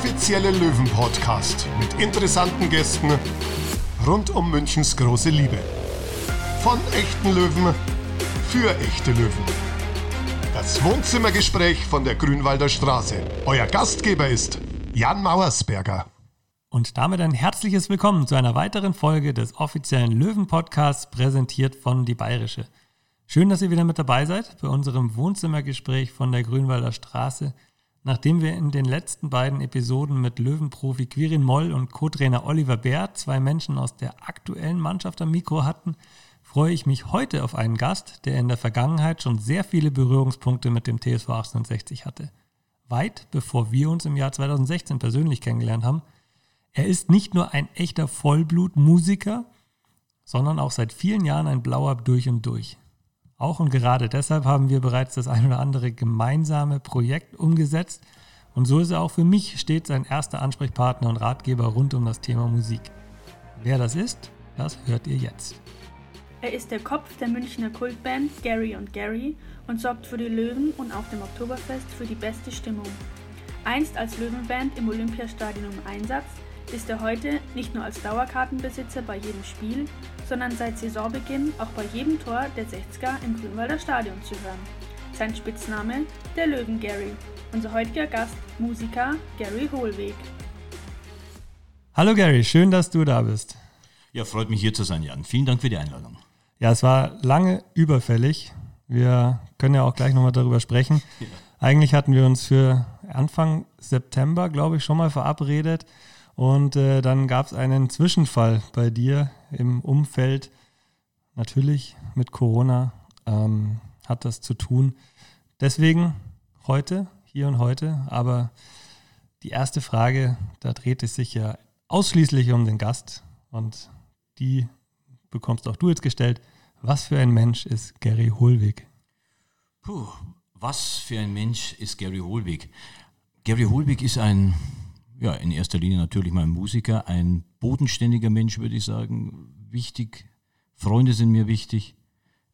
offizielle Löwen-Podcast mit interessanten Gästen rund um Münchens große Liebe. Von echten Löwen für echte Löwen. Das Wohnzimmergespräch von der Grünwalder Straße. Euer Gastgeber ist Jan Mauersberger. Und damit ein herzliches Willkommen zu einer weiteren Folge des offiziellen Löwen-Podcasts, präsentiert von Die Bayerische. Schön, dass ihr wieder mit dabei seid bei unserem Wohnzimmergespräch von der Grünwalder Straße. Nachdem wir in den letzten beiden Episoden mit Löwenprofi Quirin Moll und Co-Trainer Oliver Bär zwei Menschen aus der aktuellen Mannschaft am Mikro hatten, freue ich mich heute auf einen Gast, der in der Vergangenheit schon sehr viele Berührungspunkte mit dem TSV 1860 hatte. Weit bevor wir uns im Jahr 2016 persönlich kennengelernt haben. Er ist nicht nur ein echter Vollblutmusiker, sondern auch seit vielen Jahren ein Blauer durch und durch. Auch und gerade deshalb haben wir bereits das ein oder andere gemeinsame Projekt umgesetzt und so ist er auch für mich stets ein erster Ansprechpartner und Ratgeber rund um das Thema Musik. Wer das ist, das hört ihr jetzt. Er ist der Kopf der Münchner Kultband Gary und Gary und sorgt für die Löwen und auf dem Oktoberfest für die beste Stimmung. Einst als Löwenband im Olympiastadion im Einsatz, ist er heute nicht nur als Dauerkartenbesitzer bei jedem Spiel, sondern seit Saisonbeginn auch bei jedem Tor der 60er im Grünwalder Stadion zu hören. Sein Spitzname der Löwen Gary. Unser heutiger Gast, Musiker Gary Hohlweg. Hallo Gary, schön, dass du da bist. Ja, freut mich hier zu sein, Jan. Vielen Dank für die Einladung. Ja, es war lange überfällig. Wir können ja auch gleich nochmal darüber sprechen. Ja. Eigentlich hatten wir uns für Anfang September, glaube ich, schon mal verabredet. Und äh, dann gab es einen Zwischenfall bei dir im Umfeld. Natürlich mit Corona ähm, hat das zu tun. Deswegen heute, hier und heute. Aber die erste Frage, da dreht es sich ja ausschließlich um den Gast. Und die bekommst auch du jetzt gestellt. Was für ein Mensch ist Gary Holwig? Puh, was für ein Mensch ist Gary Holwig? Gary Holwig ist ein ja, in erster Linie natürlich mal ein Musiker, ein bodenständiger Mensch, würde ich sagen. Wichtig. Freunde sind mir wichtig.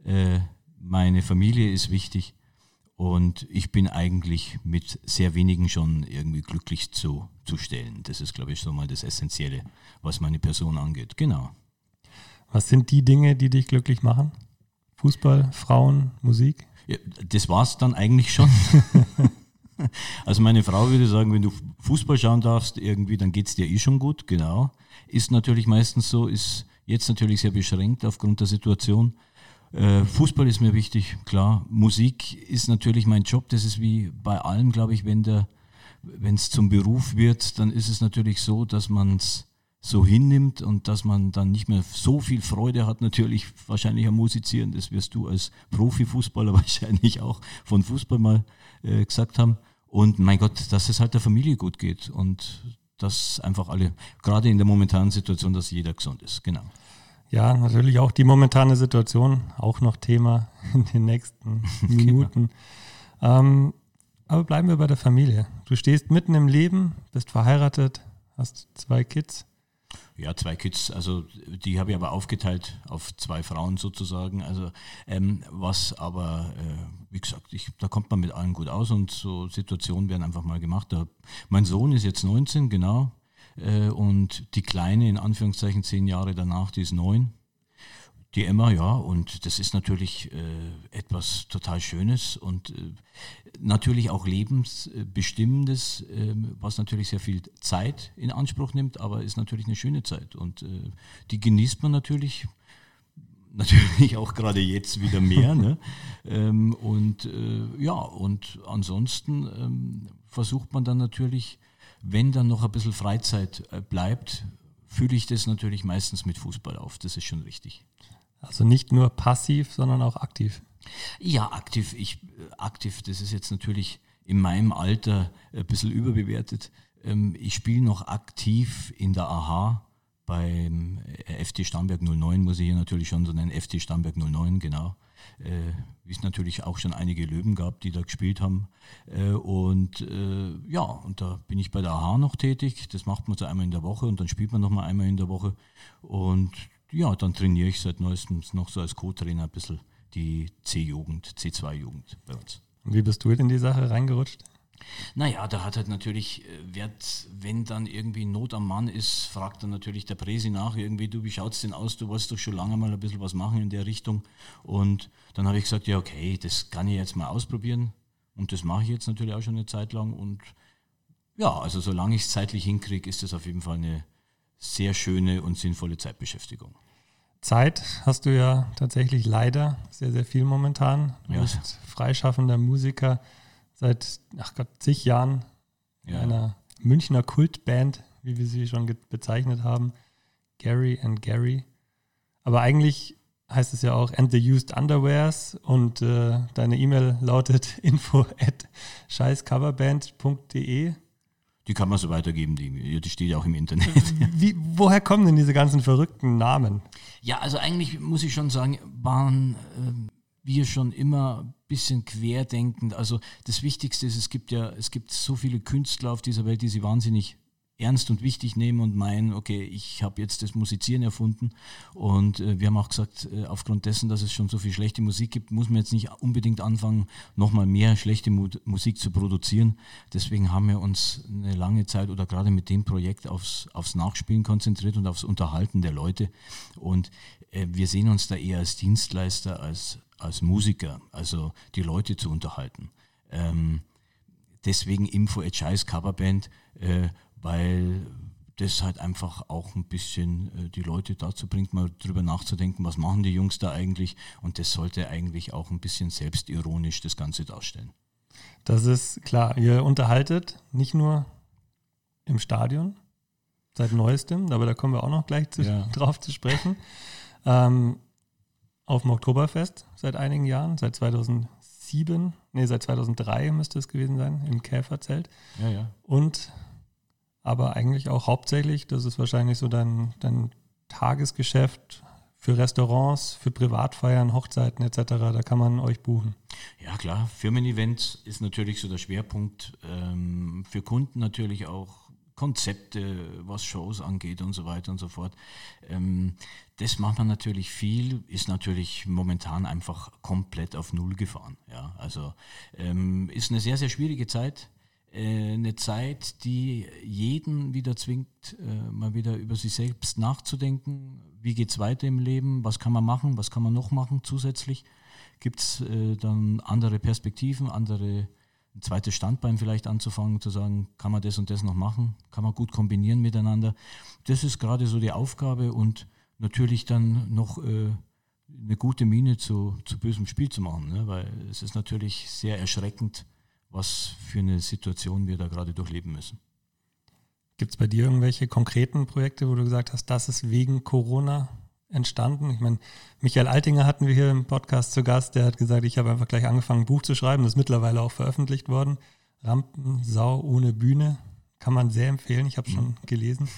Äh, meine Familie ist wichtig. Und ich bin eigentlich mit sehr wenigen schon irgendwie glücklich zu, zu stellen. Das ist, glaube ich, so mal das Essentielle, was meine Person angeht. Genau. Was sind die Dinge, die dich glücklich machen? Fußball, Frauen, Musik? Ja, das war es dann eigentlich schon. Also meine Frau würde sagen, wenn du Fußball schauen darfst, irgendwie, dann geht es dir eh schon gut, genau. Ist natürlich meistens so, ist jetzt natürlich sehr beschränkt aufgrund der Situation. Äh, Fußball ist mir wichtig, klar. Musik ist natürlich mein Job. Das ist wie bei allem, glaube ich, wenn der, wenn es zum Beruf wird, dann ist es natürlich so, dass man es so hinnimmt und dass man dann nicht mehr so viel Freude hat, natürlich wahrscheinlich am Musizieren. Das wirst du als Profifußballer wahrscheinlich auch von Fußball mal äh, gesagt haben. Und mein Gott, dass es halt der Familie gut geht und dass einfach alle, gerade in der momentanen Situation, dass jeder gesund ist. Genau. Ja, natürlich auch die momentane Situation, auch noch Thema in den nächsten genau. Minuten. genau. ähm, aber bleiben wir bei der Familie. Du stehst mitten im Leben, bist verheiratet, hast zwei Kids. Ja, zwei Kids, also die habe ich aber aufgeteilt auf zwei Frauen sozusagen. Also ähm, was aber, äh, wie gesagt, ich, da kommt man mit allen gut aus und so Situationen werden einfach mal gemacht. Da, mein Sohn ist jetzt 19, genau, äh, und die Kleine, in Anführungszeichen zehn Jahre danach, die ist neun. Die Emma, ja, und das ist natürlich äh, etwas total Schönes und äh, natürlich auch lebensbestimmendes, äh, was natürlich sehr viel Zeit in Anspruch nimmt, aber ist natürlich eine schöne Zeit und äh, die genießt man natürlich, natürlich auch gerade jetzt wieder mehr. ne? ähm, und äh, ja, und ansonsten ähm, versucht man dann natürlich, wenn dann noch ein bisschen Freizeit äh, bleibt, fühle ich das natürlich meistens mit Fußball auf. Das ist schon richtig. Also nicht nur passiv, sondern auch aktiv. Ja, aktiv. Ich, aktiv, das ist jetzt natürlich in meinem Alter ein bisschen überbewertet. Ähm, ich spiele noch aktiv in der AHA beim FT Starnberg 09, muss ich hier natürlich schon so nennen, FT Starnberg 09, genau. Äh, wie es natürlich auch schon einige Löwen gab, die da gespielt haben. Äh, und äh, ja, und da bin ich bei der AHA noch tätig. Das macht man so einmal in der Woche und dann spielt man noch mal einmal in der Woche. Und ja, dann trainiere ich seit neuestem noch so als Co-Trainer ein bisschen die C-Jugend, C2-Jugend bei uns. Und wie bist du in die Sache reingerutscht? Naja, da hat halt natürlich, äh, wird, wenn dann irgendwie Not am Mann ist, fragt dann natürlich der Präsi nach, irgendwie, du, wie schaut's denn aus? Du wolltest doch schon lange mal ein bisschen was machen in der Richtung. Und dann habe ich gesagt, ja, okay, das kann ich jetzt mal ausprobieren. Und das mache ich jetzt natürlich auch schon eine Zeit lang. Und ja, also solange ich es zeitlich hinkriege, ist das auf jeden Fall eine sehr schöne und sinnvolle Zeitbeschäftigung. Zeit hast du ja tatsächlich leider sehr, sehr viel momentan. Du Ja. bist freischaffender Musiker seit, ach Gott, zig Jahren in Ja. einer Münchner Kultband, wie wir sie schon bezeichnet haben, Gary and Gary. Aber eigentlich heißt es ja auch And the Used Underwears und äh, deine E-Mail lautet info at scheißcoverband.de. Die kann man so weitergeben, die, die steht ja auch im Internet. Wie, woher kommen denn diese ganzen verrückten Namen? Ja, also eigentlich muss ich schon sagen, waren ähm, wir schon immer ein bisschen querdenkend. Also das Wichtigste ist, es gibt ja, es gibt so viele Künstler auf dieser Welt, die sie wahnsinnig ernst und wichtig nehmen und meinen, okay, ich habe jetzt das Musizieren erfunden und äh, wir haben auch gesagt, äh, aufgrund dessen, dass es schon so viel schlechte Musik gibt, muss man jetzt nicht unbedingt anfangen, nochmal mehr schlechte Mu Musik zu produzieren. Deswegen haben wir uns eine lange Zeit oder gerade mit dem Projekt aufs, aufs Nachspielen konzentriert und aufs Unterhalten der Leute und äh, wir sehen uns da eher als Dienstleister, als, als Musiker, also die Leute zu unterhalten. Ähm, deswegen Info at Scheiß Coverband, äh, weil das halt einfach auch ein bisschen äh, die Leute dazu bringt, mal drüber nachzudenken, was machen die Jungs da eigentlich und das sollte eigentlich auch ein bisschen selbstironisch das Ganze darstellen. Das ist klar, ihr unterhaltet nicht nur im Stadion, seit neuestem, aber da kommen wir auch noch gleich zu, Ja. drauf zu sprechen. Ähm, auf dem Oktoberfest seit einigen Jahren, seit 2007, nee, seit 2003 müsste es gewesen sein, im Käferzelt. Ja, ja. Und aber eigentlich auch hauptsächlich, das ist wahrscheinlich so dein, dein Tagesgeschäft für Restaurants, für Privatfeiern, Hochzeiten etc., da kann man euch buchen. Ja klar, Firmen-Events ist natürlich so der Schwerpunkt. Ähm, für Kunden natürlich auch Konzepte, was Shows angeht und so weiter und so fort. Ähm, das macht man natürlich viel, ist natürlich momentan einfach komplett auf Null gefahren. Ja, also ähm, ist eine sehr, sehr schwierige Zeit. Äh, eine Zeit, die jeden wieder zwingt, äh, mal wieder über sich selbst nachzudenken. Wie geht es weiter im Leben? Was kann man machen? Was kann man noch machen zusätzlich? gibt es äh, dann andere Perspektiven, andere, ein zweites Standbein vielleicht anzufangen, zu sagen, kann man das und das noch machen, kann man gut kombinieren miteinander. Das ist gerade so die Aufgabe und natürlich dann noch eine gute Miene zu, zu bösem Spiel zu machen, ne? weil es ist natürlich sehr erschreckend, was für eine Situation wir da gerade durchleben müssen. Gibt es bei dir irgendwelche konkreten Projekte, wo du gesagt hast, das ist wegen Corona entstanden? Ich meine, Michael Altinger hatten wir hier im Podcast zu Gast, der hat gesagt, ich habe einfach gleich angefangen, ein Buch zu schreiben, das ist mittlerweile auch veröffentlicht worden. Rampensau ohne Bühne, kann man sehr empfehlen, ich habe schon gelesen.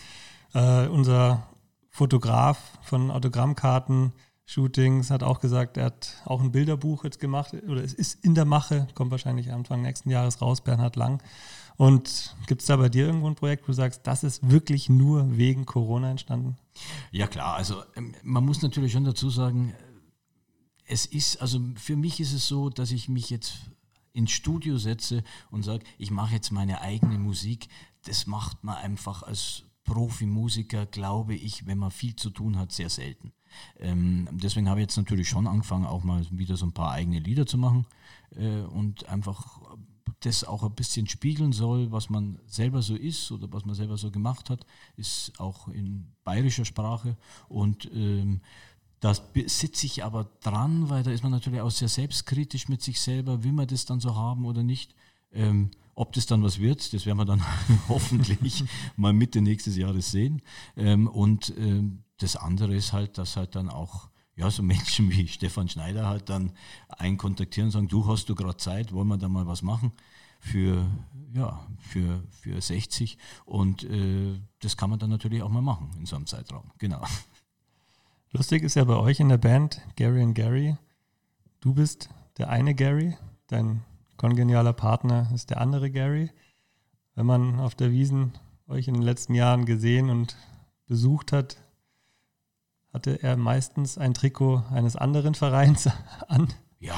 Äh, unser Fotograf von Autogrammkarten, Shootings, hat auch gesagt, er hat auch ein Bilderbuch jetzt gemacht, oder es ist in der Mache, kommt wahrscheinlich Anfang nächsten Jahres raus, Bernhard Lang. Und gibt es da bei dir irgendwo ein Projekt, wo du sagst, das ist wirklich nur wegen Corona entstanden? Ja klar, also ähm, man muss natürlich schon dazu sagen, es ist, also für mich ist es so, dass ich mich jetzt ins Studio setze und sage, ich mache jetzt meine eigene Musik. Das macht man einfach als Profimusiker, glaube ich, wenn man viel zu tun hat, sehr selten. Ähm, deswegen habe ich jetzt natürlich schon angefangen, auch mal wieder so ein paar eigene Lieder zu machen äh, und einfach das auch ein bisschen spiegeln soll, was man selber so ist oder was man selber so gemacht hat, ist auch in bayerischer Sprache und ähm, das sitze ich aber dran, weil da ist man natürlich auch sehr selbstkritisch mit sich selber, will man das dann so haben oder nicht. Ähm, ob das dann was wird, das werden wir dann hoffentlich mal Mitte nächstes Jahres sehen. Ähm, und ähm, das andere ist halt, dass halt dann auch ja, so Menschen wie Stefan Schneider halt dann einen kontaktieren und sagen, du hast du gerade Zeit, wollen wir da mal was machen? Für, ja, für, für 60 und äh, das kann man dann natürlich auch mal machen in so einem Zeitraum, genau. Lustig ist ja bei euch in der Band, Gary und Gary, du bist der eine Gary, dein kongenialer Partner ist der andere Gary. Wenn man auf der Wiesen euch in den letzten Jahren gesehen und besucht hat, hatte er meistens ein Trikot eines anderen Vereins an. Ja,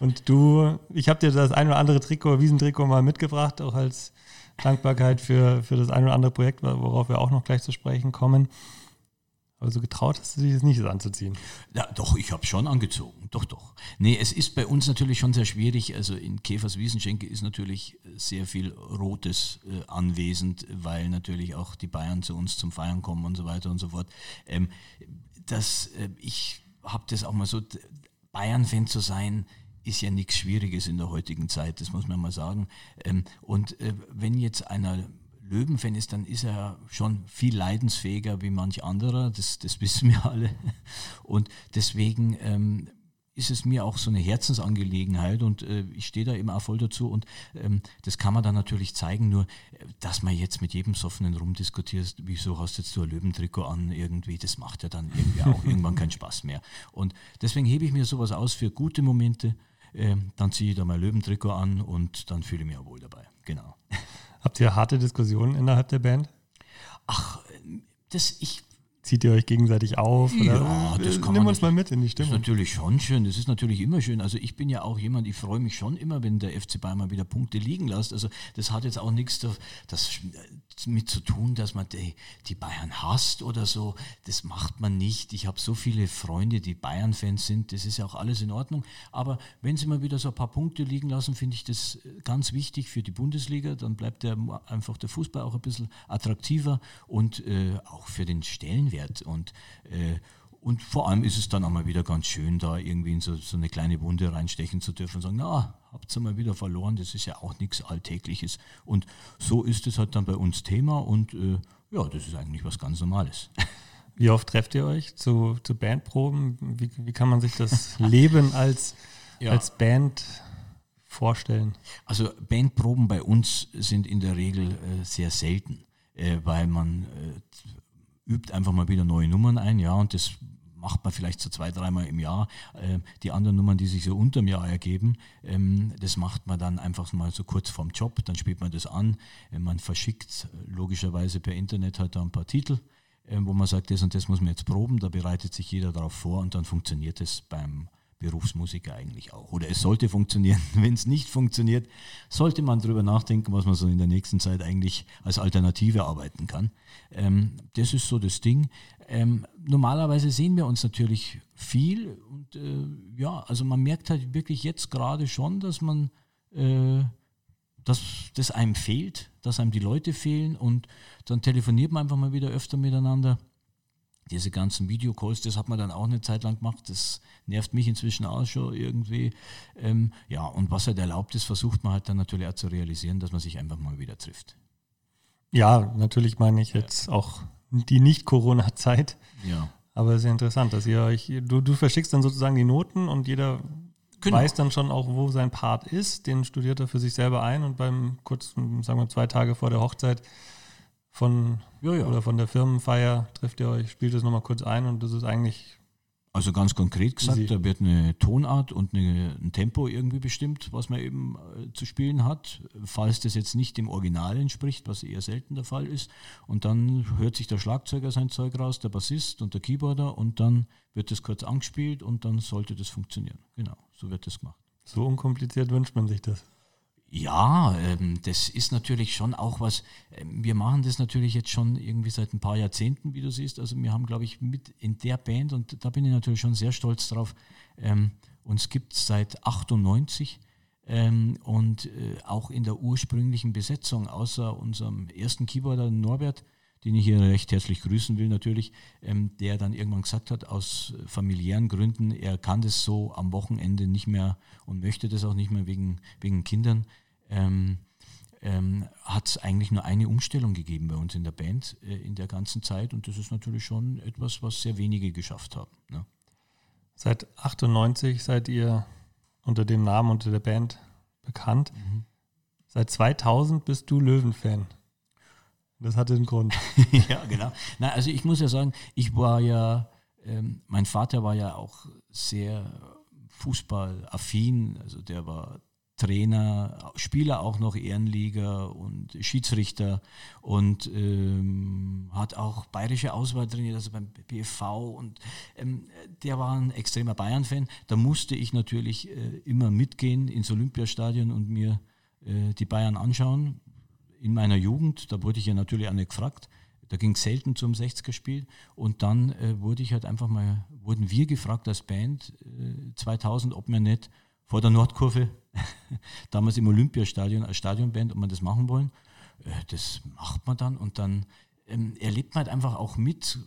Und du, ich habe dir das ein oder andere Trikot, Wiesentrikot mal mitgebracht, auch als Dankbarkeit für, für das ein oder andere Projekt, worauf wir auch noch gleich zu sprechen kommen. Aber so getraut hast du dich jetzt nicht, das anzuziehen. Ja, doch, ich habe schon angezogen. Doch, doch. Nee, es ist bei uns natürlich schon sehr schwierig. Also in Käfers Wiesenschenke ist natürlich sehr viel Rotes äh, anwesend, weil natürlich auch die Bayern zu uns zum Feiern kommen und so weiter und so fort. Ähm, das, äh, ich habe das auch mal so, Bayern-Fan zu sein, ist ja nichts Schwieriges in der heutigen Zeit, das muss man mal sagen. Ähm, und äh, wenn jetzt einer Löwenfan ist, dann ist er schon viel leidensfähiger wie manch anderer, das, das wissen wir alle. Und deswegen ähm, ist es mir auch so eine Herzensangelegenheit und äh, ich stehe da eben auch voll dazu und ähm, das kann man dann natürlich zeigen, nur äh, dass man jetzt mit jedem Soffenen rumdiskutiert, wieso hast jetzt du ein Löwentrikot an irgendwie, das macht ja dann irgendwie auch irgendwann keinen Spaß mehr. Und deswegen hebe ich mir sowas aus für gute Momente, äh, dann ziehe ich da mein Löwentrikot an und dann fühle ich mich auch wohl dabei. Genau. Habt ihr harte Diskussionen innerhalb der Band? Ach, das, ich Zieht ihr euch gegenseitig auf? Oder? Ja, das kann Nimm man uns mal mit in die Stimmung. Das ist natürlich schon schön. Das ist natürlich immer schön. Also ich bin ja auch jemand, ich freue mich schon immer, wenn der FC Bayern mal wieder Punkte liegen lässt. Also das hat jetzt auch nichts das mit zu tun, dass man die, die Bayern hasst oder so. Das macht man nicht. Ich habe so viele Freunde, die Bayern-Fans sind. Das ist ja auch alles in Ordnung. Aber wenn sie mal wieder so ein paar Punkte liegen lassen, finde ich das ganz wichtig für die Bundesliga. Dann bleibt der, einfach der Fußball auch ein bisschen attraktiver und äh, auch für den Stellenwert wert. Und, äh, und vor allem ist es dann auch mal wieder ganz schön, da irgendwie in so, so eine kleine Wunde reinstechen zu dürfen und sagen, na, habt ihr mal wieder verloren, das ist ja auch nichts Alltägliches. Und so ist es halt dann bei uns Thema und äh, ja, das ist eigentlich was ganz Normales. Wie oft trefft ihr euch zu, zu Bandproben? Wie, wie kann man sich das Leben als, ja. als Band vorstellen? Also Bandproben bei uns sind in der Regel äh, sehr selten, äh, weil man äh, übt einfach mal wieder neue Nummern ein, ja, und das macht man vielleicht so zwei, dreimal im Jahr. Ähm, die anderen Nummern, die sich so unterm Jahr ergeben, ähm, das macht man dann einfach mal so kurz vorm Job, dann spielt man das an. Äh, man verschickt logischerweise per Internet halt da ein paar Titel, äh, wo man sagt, das und das muss man jetzt proben, da bereitet sich jeder darauf vor und dann funktioniert es beim Berufsmusiker eigentlich auch. Oder es sollte funktionieren. Wenn es nicht funktioniert, sollte man darüber nachdenken, was man so in der nächsten Zeit eigentlich als Alternative arbeiten kann. Ähm, das ist so das Ding. Ähm, normalerweise sehen wir uns natürlich viel und äh, ja, also man merkt halt wirklich jetzt gerade schon, dass man, äh, dass das einem fehlt, dass einem die Leute fehlen und dann telefoniert man einfach mal wieder öfter miteinander diese ganzen Videocalls, das hat man dann auch eine Zeit lang gemacht. Das nervt mich inzwischen auch schon irgendwie. Ähm, ja, und was halt erlaubt ist, versucht man halt dann natürlich auch zu realisieren, dass man sich einfach mal wieder trifft. Ja, natürlich meine ich jetzt auch die Nicht-Corona-Zeit. Ja. Aber es ist ja interessant, dass ihr euch, du, du verschickst dann sozusagen die Noten und jeder genau. weiß dann schon auch, wo sein Part ist. Den studiert er für sich selber ein und beim kurzen, sagen wir zwei Tage vor der Hochzeit von ja, ja. oder von der Firmenfeier trifft ihr euch, spielt es nochmal kurz ein und das ist eigentlich. Also ganz konkret gesagt, easy. da wird eine Tonart und eine, ein Tempo irgendwie bestimmt, was man eben äh, zu spielen hat, falls das jetzt nicht dem Original entspricht, was eher selten der Fall ist. Und dann hört sich der Schlagzeuger sein Zeug raus, der Bassist und der Keyboarder und dann wird das kurz angespielt und dann sollte das funktionieren. Genau, so wird das gemacht. So unkompliziert wünscht man sich das. Ja, ähm, das ist natürlich schon auch was, ähm, wir machen das natürlich jetzt schon irgendwie seit ein paar Jahrzehnten, wie du siehst. Also wir haben, glaube ich, mit in der Band, und da bin ich natürlich schon sehr stolz drauf, ähm, uns gibt es seit 98 ähm, und äh, auch in der ursprünglichen Besetzung, außer unserem ersten Keyboarder Norbert, den ich hier recht herzlich grüßen will natürlich, ähm, der dann irgendwann gesagt hat, aus familiären Gründen, er kann das so am Wochenende nicht mehr und möchte das auch nicht mehr wegen, wegen Kindern. Ähm, ähm, hat es eigentlich nur eine Umstellung gegeben bei uns in der Band äh, in der ganzen Zeit und das ist natürlich schon etwas, was sehr wenige geschafft haben. Ne? Seit 98 seid ihr unter dem Namen unter der Band bekannt. Mhm. Seit 2000 bist du Löwenfan. Das hatte einen Grund. ja, genau. Na, also ich muss ja sagen, ich war ja, ähm, mein Vater war ja auch sehr fußballaffin. Also der war Trainer, Spieler auch noch Ehrenliga und Schiedsrichter und ähm, hat auch bayerische Auswahl trainiert, also beim BFV und ähm, der war ein extremer Bayern-Fan. Da musste ich natürlich äh, immer mitgehen ins Olympiastadion und mir äh, die Bayern anschauen. In meiner Jugend, da wurde ich ja natürlich auch nicht gefragt. Da ging es selten zum 60er-Spiel und dann äh, wurde ich halt einfach mal, wurden wir gefragt als Band 2000, äh, ob wir nicht vor der Nordkurve, damals im Olympiastadion als Stadionband, ob wir das machen wollen. Äh, das macht man dann und dann ähm, erlebt man halt einfach auch mit.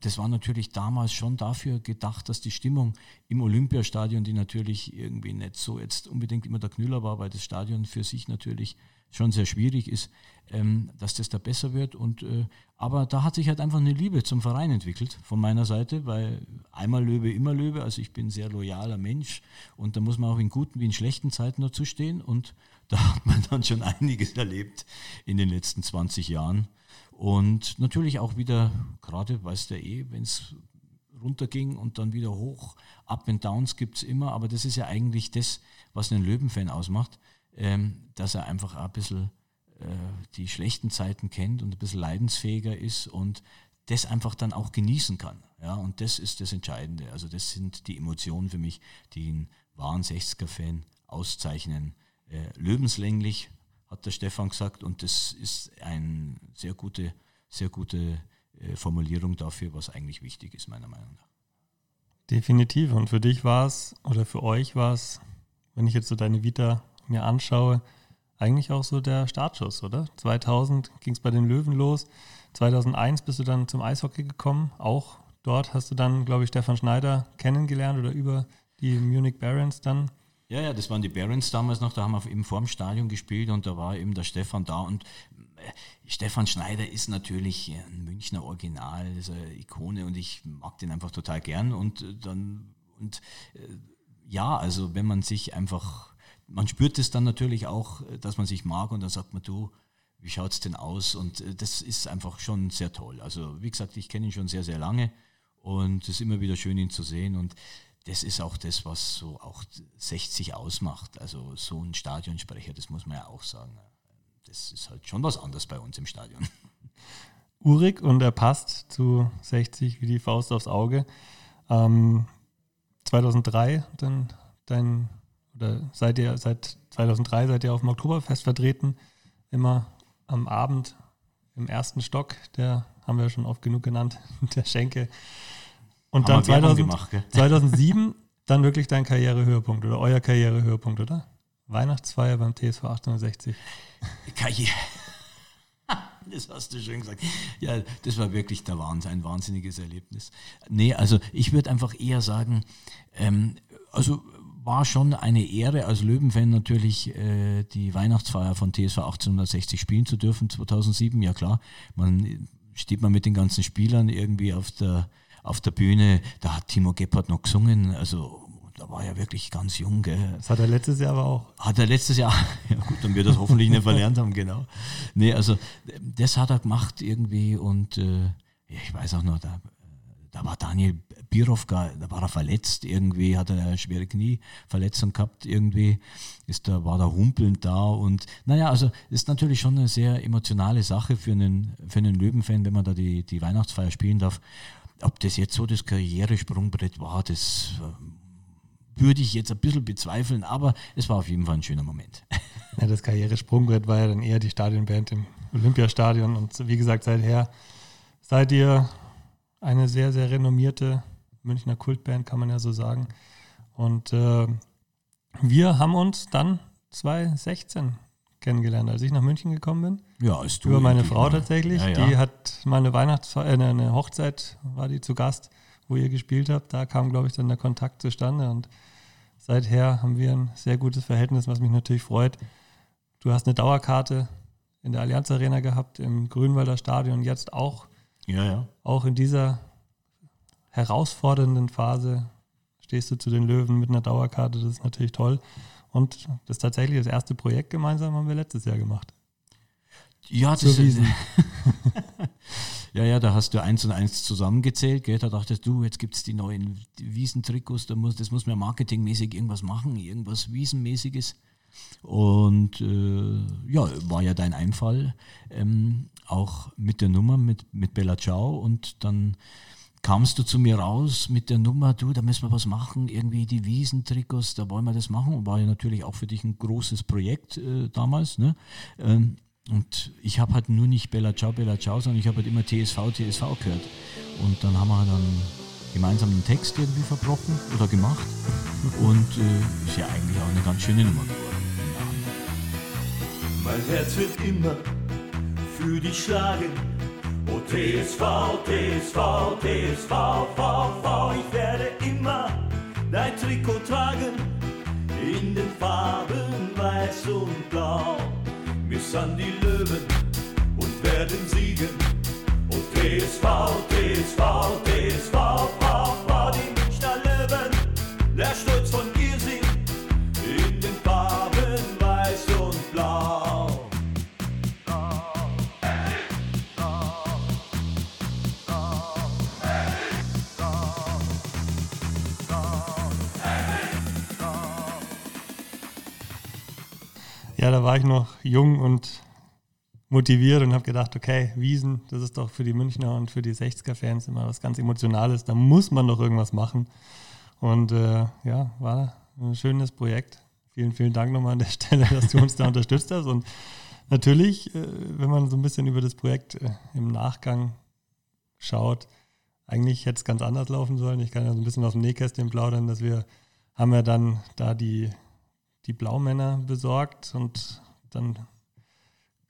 Das war natürlich damals schon dafür gedacht, dass die Stimmung im Olympiastadion, die natürlich irgendwie nicht so jetzt unbedingt immer der Knüller war, weil das Stadion für sich natürlich schon sehr schwierig ist, ähm, dass das da besser wird. Und, äh, aber da hat sich halt einfach eine Liebe zum Verein entwickelt von meiner Seite, weil einmal Löwe, immer Löwe. Also ich bin ein sehr loyaler Mensch und da muss man auch in guten wie in schlechten Zeiten dazu stehen. Und da hat man dann schon einiges erlebt in den letzten 20 Jahren. Und natürlich auch wieder, gerade weißt du eh, wenn es runterging und dann wieder hoch, Up and Downs gibt es immer, aber das ist ja eigentlich das, was einen Löwenfan ausmacht ähm, dass er einfach ein bisschen äh, die schlechten Zeiten kennt und ein bisschen leidensfähiger ist und das einfach dann auch genießen kann. Ja, und das ist das Entscheidende. Also das sind die Emotionen für mich, die einen wahren 60er-Fan auszeichnen. Äh, lebenslänglich, hat der Stefan gesagt, und das ist eine sehr gute, sehr gute äh, Formulierung dafür, was eigentlich wichtig ist, meiner Meinung nach. Definitiv. Und für dich war es, oder für euch war es, wenn ich jetzt so deine Vita mir anschaue, eigentlich auch so der Startschuss, oder? 2000 ging es bei den Löwen los. 2001 bist du dann zum Eishockey gekommen. Auch dort hast du dann, glaube ich, Stefan Schneider kennengelernt oder über die Munich Barons dann. Ja, ja, das waren die Barons damals noch, da haben wir eben vor dem Stadion gespielt und da war eben der Stefan da und äh, Stefan Schneider ist natürlich ein Münchner Original, ist eine Ikone und ich mag den einfach total gern und äh, dann und äh, ja, also wenn man sich einfach man spürt es dann natürlich auch, dass man sich mag und dann sagt man, du, wie schaut es denn aus? Und äh, das ist einfach schon sehr toll. Also wie gesagt, ich kenne ihn schon sehr, sehr lange und es ist immer wieder schön, ihn zu sehen. Und das ist auch das, was so auch 60 ausmacht. Also so ein Stadionsprecher, das muss man ja auch sagen. Das ist halt schon was anderes bei uns im Stadion. Urig und er passt zu 60 wie die Faust aufs Auge. Ähm, 2003 dann dein oder seid ihr seit 2003 seid ihr auf dem Oktoberfest vertreten, immer am Abend im ersten Stock, der haben wir schon oft genug genannt, der Schenke. Und haben dann 2000, gemacht, 2007 dann wirklich dein Karrierehöhepunkt oder euer Karrierehöhepunkt, oder? Weihnachtsfeier beim TSV 1860. Karriere. Das hast du schön gesagt. Ja, das war wirklich der Wahnsinn, ein wahnsinniges Erlebnis. Nee, also ich würde einfach eher sagen, ähm, also war schon eine Ehre als Löwenfan natürlich äh, die Weihnachtsfeier von TSV 1860 spielen zu dürfen 2007. Ja klar, man steht man mit den ganzen Spielern irgendwie auf der auf der Bühne. Da hat Timo Gebhardt noch gesungen. Also da war er wirklich ganz jung. Gell. Das hat er letztes Jahr aber auch. Hat er letztes Jahr, ja gut, dann wird das hoffentlich nicht verlernt haben, genau. Nee, also das hat er gemacht irgendwie und äh, ich weiß auch noch, da da war Daniel Birovka, da war er verletzt irgendwie, hat er eine schwere Knieverletzung gehabt irgendwie, ist da, war da humpelnd da und naja, also ist natürlich schon eine sehr emotionale Sache für einen, für einen Löwenfan, wenn man da die, die Weihnachtsfeier spielen darf. Ob das jetzt so das Karrieresprungbrett war, das äh, würde ich jetzt ein bisschen bezweifeln, aber es war auf jeden Fall ein schöner Moment. Ja, das Karrieresprungbrett war ja dann eher die Stadionband im Olympiastadion und wie gesagt, seither seid ihr eine sehr, sehr renommierte Münchner Kultband, kann man ja so sagen. Und äh, wir haben uns dann 2016 kennengelernt, als ich nach München gekommen bin. Ja, ist du. Über meine Frau tatsächlich. Ja, ja. Die hat meine Weihnachtsfeier, äh, eine Hochzeit war die zu Gast, wo ihr gespielt habt. Da kam, glaube ich, dann der Kontakt zustande. Und seither haben wir ein sehr gutes Verhältnis, was mich natürlich freut. Du hast eine Dauerkarte in der Allianz Arena gehabt, im Grünwalder Stadion, jetzt auch ja, ja. Auch in dieser herausfordernden Phase stehst du zu den Löwen mit einer Dauerkarte, das ist natürlich toll. Und das ist tatsächlich das erste Projekt gemeinsam haben wir letztes Jahr gemacht. Ja, das ist, ja, ja, da hast du eins und eins zusammengezählt, gell? da dachtest du, jetzt gibt es die neuen Wiesentrikots, da muss, das muss man marketingmäßig irgendwas machen, irgendwas Wiesenmäßiges. Und äh, ja, war ja dein Einfall, ähm, auch mit der Nummer mit, mit Bella Ciao. Und dann kamst du zu mir raus mit der Nummer, du, da müssen wir was machen, irgendwie die Wiesentrikots, da wollen wir das machen. Und war ja natürlich auch für dich ein großes Projekt äh, damals. Ne? Ähm, und ich habe halt nur nicht Bella Ciao, Bella Ciao, sondern ich habe halt immer TSV, TSV gehört. Und dann haben wir halt dann gemeinsam einen Text irgendwie verbrochen oder gemacht. Und äh, ist ja eigentlich auch eine ganz schöne Nummer geworden. Mein Herz wird immer für dich schlagen. Oh TSV, TSV, TSV, V, V. Ich werde immer dein Trikot tragen in den Farben weiß und blau. Wir sind die Löwen und werden siegen. Oh TSV, TSV, TSV, V, V. Die Münchner Löwen, der Stolz da war ich noch jung und motiviert und habe gedacht, okay, Wiesen, das ist doch für die Münchner und für die 60er-Fans immer was ganz Emotionales. Da muss man doch irgendwas machen. Und äh, ja, war ein schönes Projekt. Vielen, vielen Dank nochmal an der Stelle, dass du uns da unterstützt hast. Und natürlich, äh, wenn man so ein bisschen über das Projekt äh, im Nachgang schaut, eigentlich hätte es ganz anders laufen sollen. Ich kann ja so ein bisschen aus dem Nähkästchen plaudern, dass wir haben ja dann da die, die Blaumänner besorgt und dann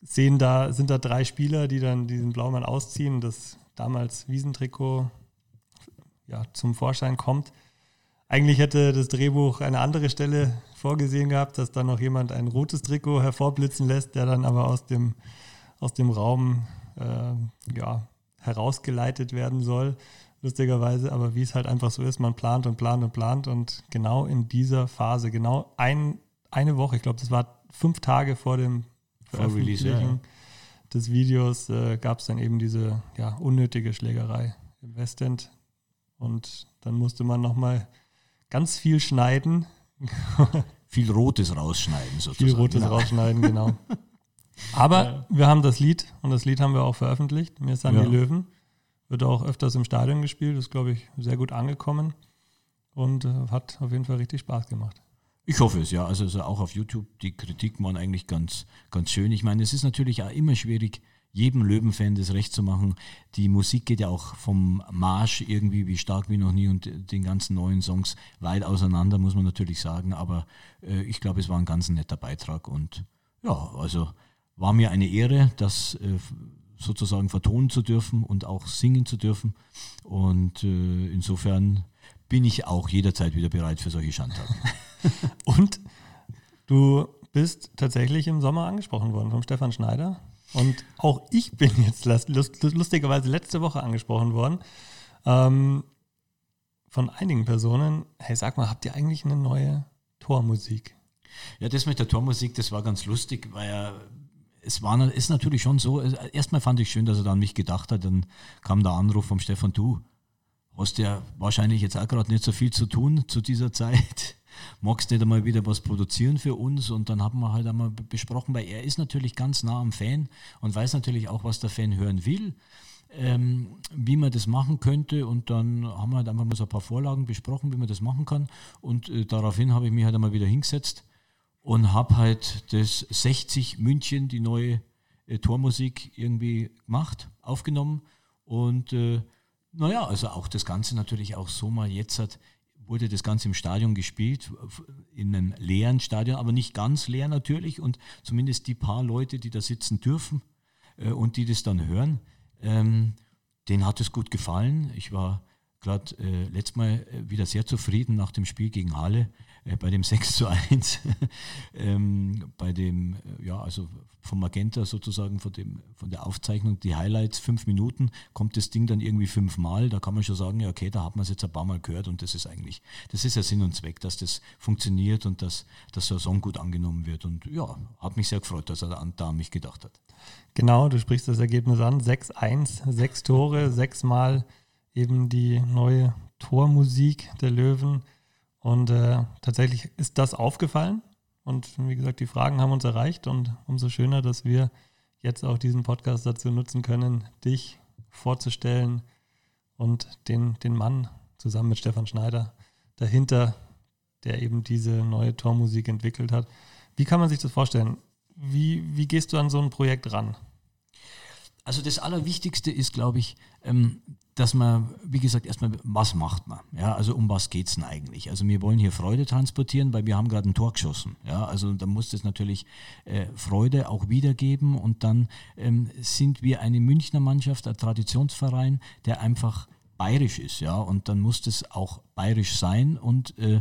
sehen da, sind da drei Spieler, die dann diesen Blaumann ausziehen, das damals Wiesentrikot ja, zum Vorschein kommt. Eigentlich hätte das Drehbuch eine andere Stelle vorgesehen gehabt, dass dann noch jemand ein rotes Trikot hervorblitzen lässt, der dann aber aus dem, aus dem Raum äh, ja, herausgeleitet werden soll, lustigerweise. Aber wie es halt einfach so ist, man plant und plant und plant und genau in dieser Phase, genau ein, eine Woche, ich glaube, das war fünf Tage vor dem Vor Release, Veröffentlichen ja, ja. des Videos, äh, gab es dann eben diese ja, unnötige Schlägerei im Westend. Und dann musste man nochmal ganz viel schneiden, Viel Rotes rausschneiden sozusagen. viel Rotes Genau. rausschneiden, genau. Aber wir haben das Lied und das Lied haben wir auch veröffentlicht. Mir sind Ja. die Löwen. Wird auch öfters im Stadion gespielt. Ist, glaube ich, sehr gut angekommen und äh, hat auf jeden Fall richtig Spaß gemacht. Ich hoffe es, ja. Also, also auch auf YouTube, die Kritiken waren eigentlich ganz, ganz schön. Ich meine, es ist natürlich auch immer schwierig, jedem Löwenfan das recht zu machen. Die Musik geht ja auch vom Marsch irgendwie wie stark wie noch nie und den ganzen neuen Songs weit auseinander, muss man natürlich sagen. Aber äh, ich glaube, es war ein ganz netter Beitrag und ja, also war mir eine Ehre, das äh, sozusagen vertonen zu dürfen und auch singen zu dürfen. Und äh, insofern bin ich auch jederzeit wieder bereit für solche Schandtaten. Und du bist tatsächlich im Sommer angesprochen worden vom Stefan Schneider. Und auch ich bin jetzt lust- lust- lustigerweise letzte Woche angesprochen worden ähm, von einigen Personen. Hey, sag mal, habt ihr eigentlich eine neue Tormusik? Ja, das mit der Tormusik, das war ganz lustig, weil er, es war, ist natürlich schon so, erstmal fand ich schön, dass er da an mich gedacht hat, dann kam der Anruf vom Stefan, du hast ja wahrscheinlich jetzt auch gerade nicht so viel zu tun zu dieser Zeit, magst nicht einmal wieder was produzieren für uns und dann haben wir halt einmal besprochen, weil er ist natürlich ganz nah am Fan und weiß natürlich auch, was der Fan hören will ähm, wie man das machen könnte. Und dann haben wir halt einfach mal so ein paar Vorlagen besprochen, wie man das machen kann. Und äh, daraufhin habe ich mich halt einmal wieder hingesetzt und habe halt das 60 München, die neue äh, Tormusik irgendwie gemacht, aufgenommen. Und äh, naja, also auch das Ganze natürlich auch so mal jetzt hat, wurde das Ganze im Stadion gespielt, in einem leeren Stadion, aber nicht ganz leer natürlich. Und zumindest die paar Leute, die da sitzen dürfen äh, und die das dann hören, ähm, denen hat es gut gefallen. Ich war gerade äh, letztes Mal äh, wieder sehr zufrieden nach dem Spiel gegen Halle, bei dem 6 zu 1, ähm, bei dem, äh, ja, also vom Magenta sozusagen, von, dem, von der Aufzeichnung, die Highlights, fünf Minuten, kommt das Ding dann irgendwie fünfmal, da kann man schon sagen, ja, okay, da hat man es jetzt ein paar Mal gehört und das ist eigentlich, das ist ja Sinn und Zweck, dass das funktioniert und dass, dass ein Song gut angenommen wird und ja, hat mich sehr gefreut, dass er da an, da an mich gedacht hat. Genau, du sprichst das Ergebnis an. 6-1, sechs Tore, sechsmal eben die neue Tormusik der Löwen. Und äh, tatsächlich ist das aufgefallen, Und wie gesagt, die Fragen haben uns erreicht und umso schöner, dass wir jetzt auch diesen Podcast dazu nutzen können, dich vorzustellen und den, den Mann zusammen mit Stefan Schneider dahinter, der eben diese neue Tormusik entwickelt hat. Wie kann man sich das vorstellen? Wie, wie gehst du an so ein Projekt ran? Also das Allerwichtigste ist, glaube ich, ähm, dass man, wie gesagt, erstmal, was macht man? Ja, also um was geht es denn eigentlich? Also wir wollen hier Freude transportieren, weil wir haben gerade ein Tor geschossen. Ja, also da muss es natürlich äh, Freude auch wiedergeben und dann ähm, sind wir eine Münchner Mannschaft, ein Traditionsverein, der einfach bayerisch ist, ja, und dann muss das auch bayerisch sein und äh,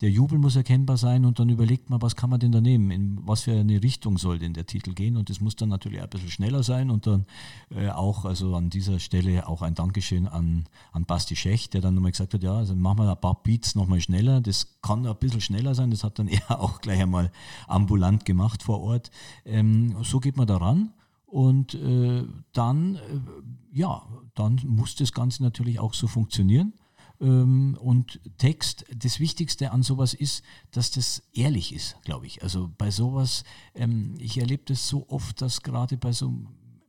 der Jubel muss erkennbar sein und dann überlegt man, was kann man denn da nehmen, in was für eine Richtung soll denn der Titel gehen und das muss dann natürlich ein bisschen schneller sein und dann äh, auch, also an dieser Stelle auch ein Dankeschön an, an Basti Schech, der dann nochmal gesagt hat, ja, also machen wir ein paar Beats nochmal schneller, das kann ein bisschen schneller sein, das hat dann er auch gleich einmal ambulant gemacht vor Ort. Ähm, so geht man daran und äh, dann, äh, ja, dann muss das Ganze natürlich auch so funktionieren. Ähm, und Text, das Wichtigste an sowas ist, dass das ehrlich ist, glaube ich. Also bei sowas, ähm, ich erlebe das so oft, dass gerade bei so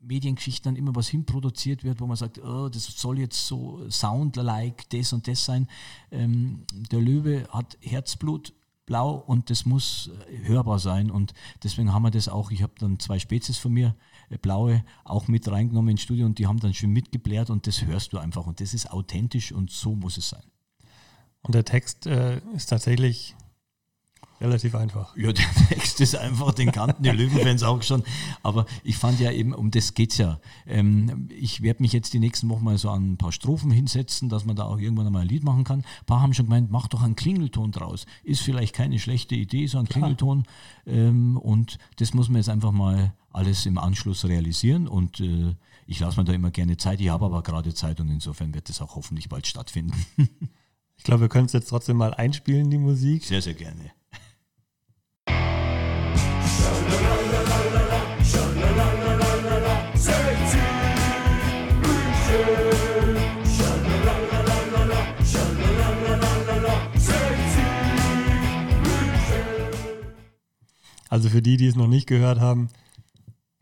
Mediengeschichten dann immer was hinproduziert wird, wo man sagt, oh, das soll jetzt so sound-like das und das sein. Ähm, der Löwe hat Herzblut, blau und das muss hörbar sein und deswegen haben wir das auch, ich habe dann zwei Spezies von mir blaue auch mit reingenommen ins Studio und die haben dann schön mitgeblärt und das hörst du einfach und das ist authentisch und so muss es sein. Und der Text äh, ist tatsächlich Relativ einfach. Ja, der Text ist einfach, den kannten die Löwenfans auch schon. Aber ich fand ja eben, um das geht's ja. Ähm, ich werde mich jetzt die nächsten Wochen mal so an ein paar Strophen hinsetzen, dass man da auch irgendwann einmal ein Lied machen kann. Ein paar haben schon gemeint, mach doch einen Klingelton draus. Ist vielleicht keine schlechte Idee, so ein Klingelton. Ähm, und das muss man jetzt einfach mal alles im Anschluss realisieren. Und äh, ich lasse mir da immer gerne Zeit. Ich habe aber gerade Zeit und insofern wird das auch hoffentlich bald stattfinden. ich glaube, wir können es jetzt trotzdem mal einspielen, die Musik. Sehr, sehr gerne. Also für die, die es noch nicht gehört haben,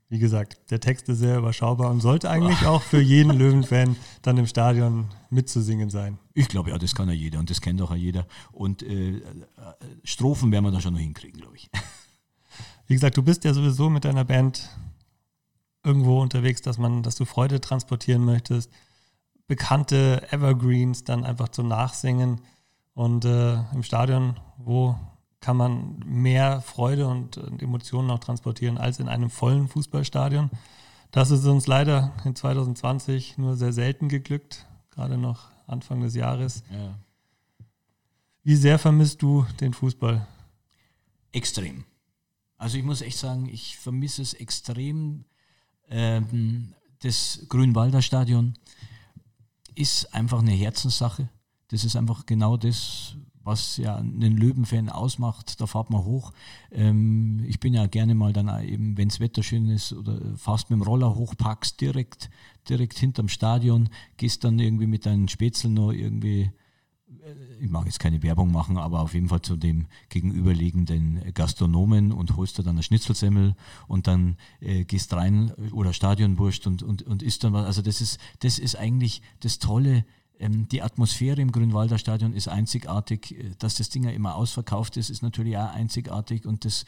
wie gesagt, der Text ist sehr überschaubar und sollte eigentlich auch für jeden Löwenfan dann im Stadion mitzusingen sein. Ich glaube, ja, das kann ja jeder und das kennt auch jeder. Und äh, Strophen werden wir da schon noch hinkriegen, glaube ich. Wie gesagt, du bist ja sowieso mit deiner Band irgendwo unterwegs, dass man, dass du Freude transportieren möchtest, bekannte Evergreens dann einfach zum Nachsingen und äh, im Stadion, wo kann man mehr Freude und, und Emotionen auch transportieren als in einem vollen Fußballstadion. Das ist uns leider in 2020 nur sehr selten geglückt, gerade noch Anfang des Jahres. Ja. Wie sehr vermisst du den Fußball? Extrem. Also ich muss echt sagen, ich vermisse es extrem. Ähm, das Grünwalder Stadion ist einfach eine Herzenssache. Das ist einfach genau das, was ja einen Löwenfan ausmacht. Da fahrt man hoch. Ähm, ich bin ja gerne mal dann eben, wenn das Wetter schön ist, oder fast mit dem Roller hochpackst, direkt, direkt hinterm Stadion, gehst dann irgendwie mit deinen Spätzeln noch irgendwie ich mag jetzt keine Werbung machen, aber auf jeden Fall zu dem gegenüberliegenden Gastronomen und holst da dann eine Schnitzelsemmel und dann äh, gehst rein oder Stadionwurst und, und, und isst dann was. Also das ist, das ist eigentlich das Tolle. Ähm, die Atmosphäre im Grünwalder Stadion ist einzigartig. Äh, dass das Ding ja immer ausverkauft ist, ist natürlich auch einzigartig und das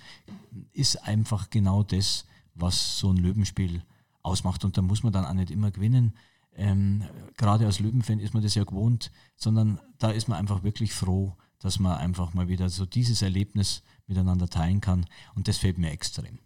ist einfach genau das, was so ein Löwenspiel ausmacht. Und da muss man dann auch nicht immer gewinnen ähm, gerade als Löwenfan ist man das ja gewohnt, sondern da ist man einfach wirklich froh, dass man einfach mal wieder so dieses Erlebnis miteinander teilen kann und das fehlt mir extrem.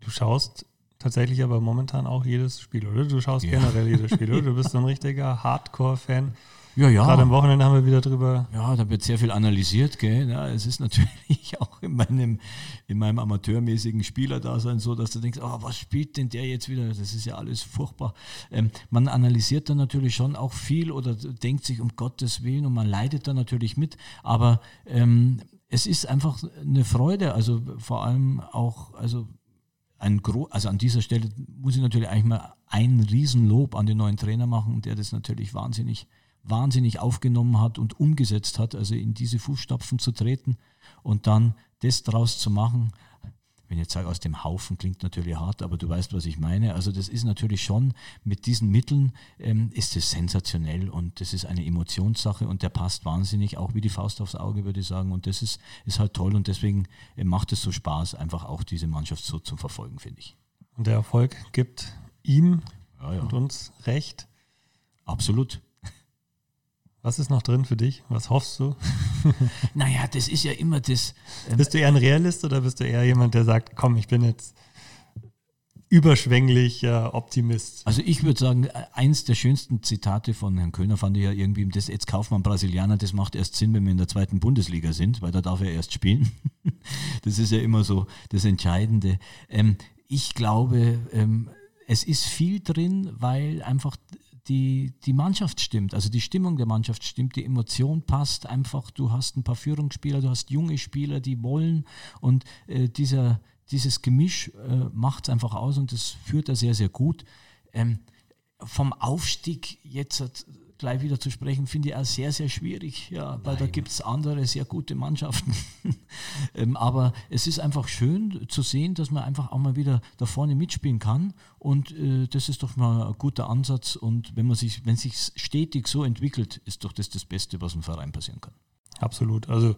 Du schaust tatsächlich aber momentan auch jedes Spiel, oder? Du schaust ja. generell jedes Spiel, oder? Du bist so ein richtiger Hardcore-Fan. Ja, ja. Gerade am Wochenende haben wir wieder drüber. Ja, da wird sehr viel analysiert, gell? Ja, es ist natürlich auch in meinem, in meinem amateurmäßigen Spielerdasein so, dass du denkst, oh, was spielt denn der jetzt wieder? Das ist ja alles furchtbar. Ähm, man analysiert dann natürlich schon auch viel oder denkt sich um Gottes Willen und man leidet da natürlich mit, aber ähm, es ist einfach eine Freude, also vor allem auch, also ein Gro also an dieser Stelle muss ich natürlich eigentlich mal ein Riesenlob an den neuen Trainer machen, der das natürlich wahnsinnig wahnsinnig aufgenommen hat und umgesetzt hat, also in diese Fußstapfen zu treten und dann das draus zu machen, wenn ich jetzt sage, aus dem Haufen klingt natürlich hart, aber du weißt, was ich meine. Also das ist natürlich schon, mit diesen Mitteln ähm, ist es sensationell und das ist eine Emotionssache und der passt wahnsinnig, auch wie die Faust aufs Auge, würde ich sagen. Und das ist, ist halt toll und deswegen äh, macht es so Spaß, einfach auch diese Mannschaft so zu verfolgen, finde ich. Und der Erfolg gibt ihm Ja, ja. und uns recht. Absolut. Was ist noch drin für dich? Was hoffst du? Naja, das ist ja immer das. ähm, Bist du eher ein Realist oder bist du eher jemand, der sagt, komm, ich bin jetzt überschwänglicher Optimist? Also ich würde sagen, äh, eins der schönsten Zitate von Herrn Köhner fand ich ja irgendwie, das jetzt kauft man Brasilianer, das macht erst Sinn, wenn wir in der zweiten Bundesliga sind, weil da darf er erst spielen. Das ist ja immer so das Entscheidende. Ähm, ich glaube, ähm, es ist viel drin, weil einfach die, die Mannschaft stimmt, also die Stimmung der Mannschaft stimmt, die Emotion passt einfach, du hast ein paar Führungsspieler, du hast junge Spieler, die wollen. Und äh, dieser, dieses Gemisch äh, macht es einfach aus und das führt er sehr, sehr gut. Ähm, vom Aufstieg jetzt äh, gleich wieder zu sprechen, finde ich auch sehr, sehr schwierig, ja, weil da gibt es andere sehr gute Mannschaften. ähm, aber es ist einfach schön zu sehen, dass man einfach auch mal wieder da vorne mitspielen kann und äh, das ist doch mal ein guter Ansatz und wenn man sich, wenn sich stetig so entwickelt, ist doch das das Beste, was im Verein passieren kann. Absolut. Also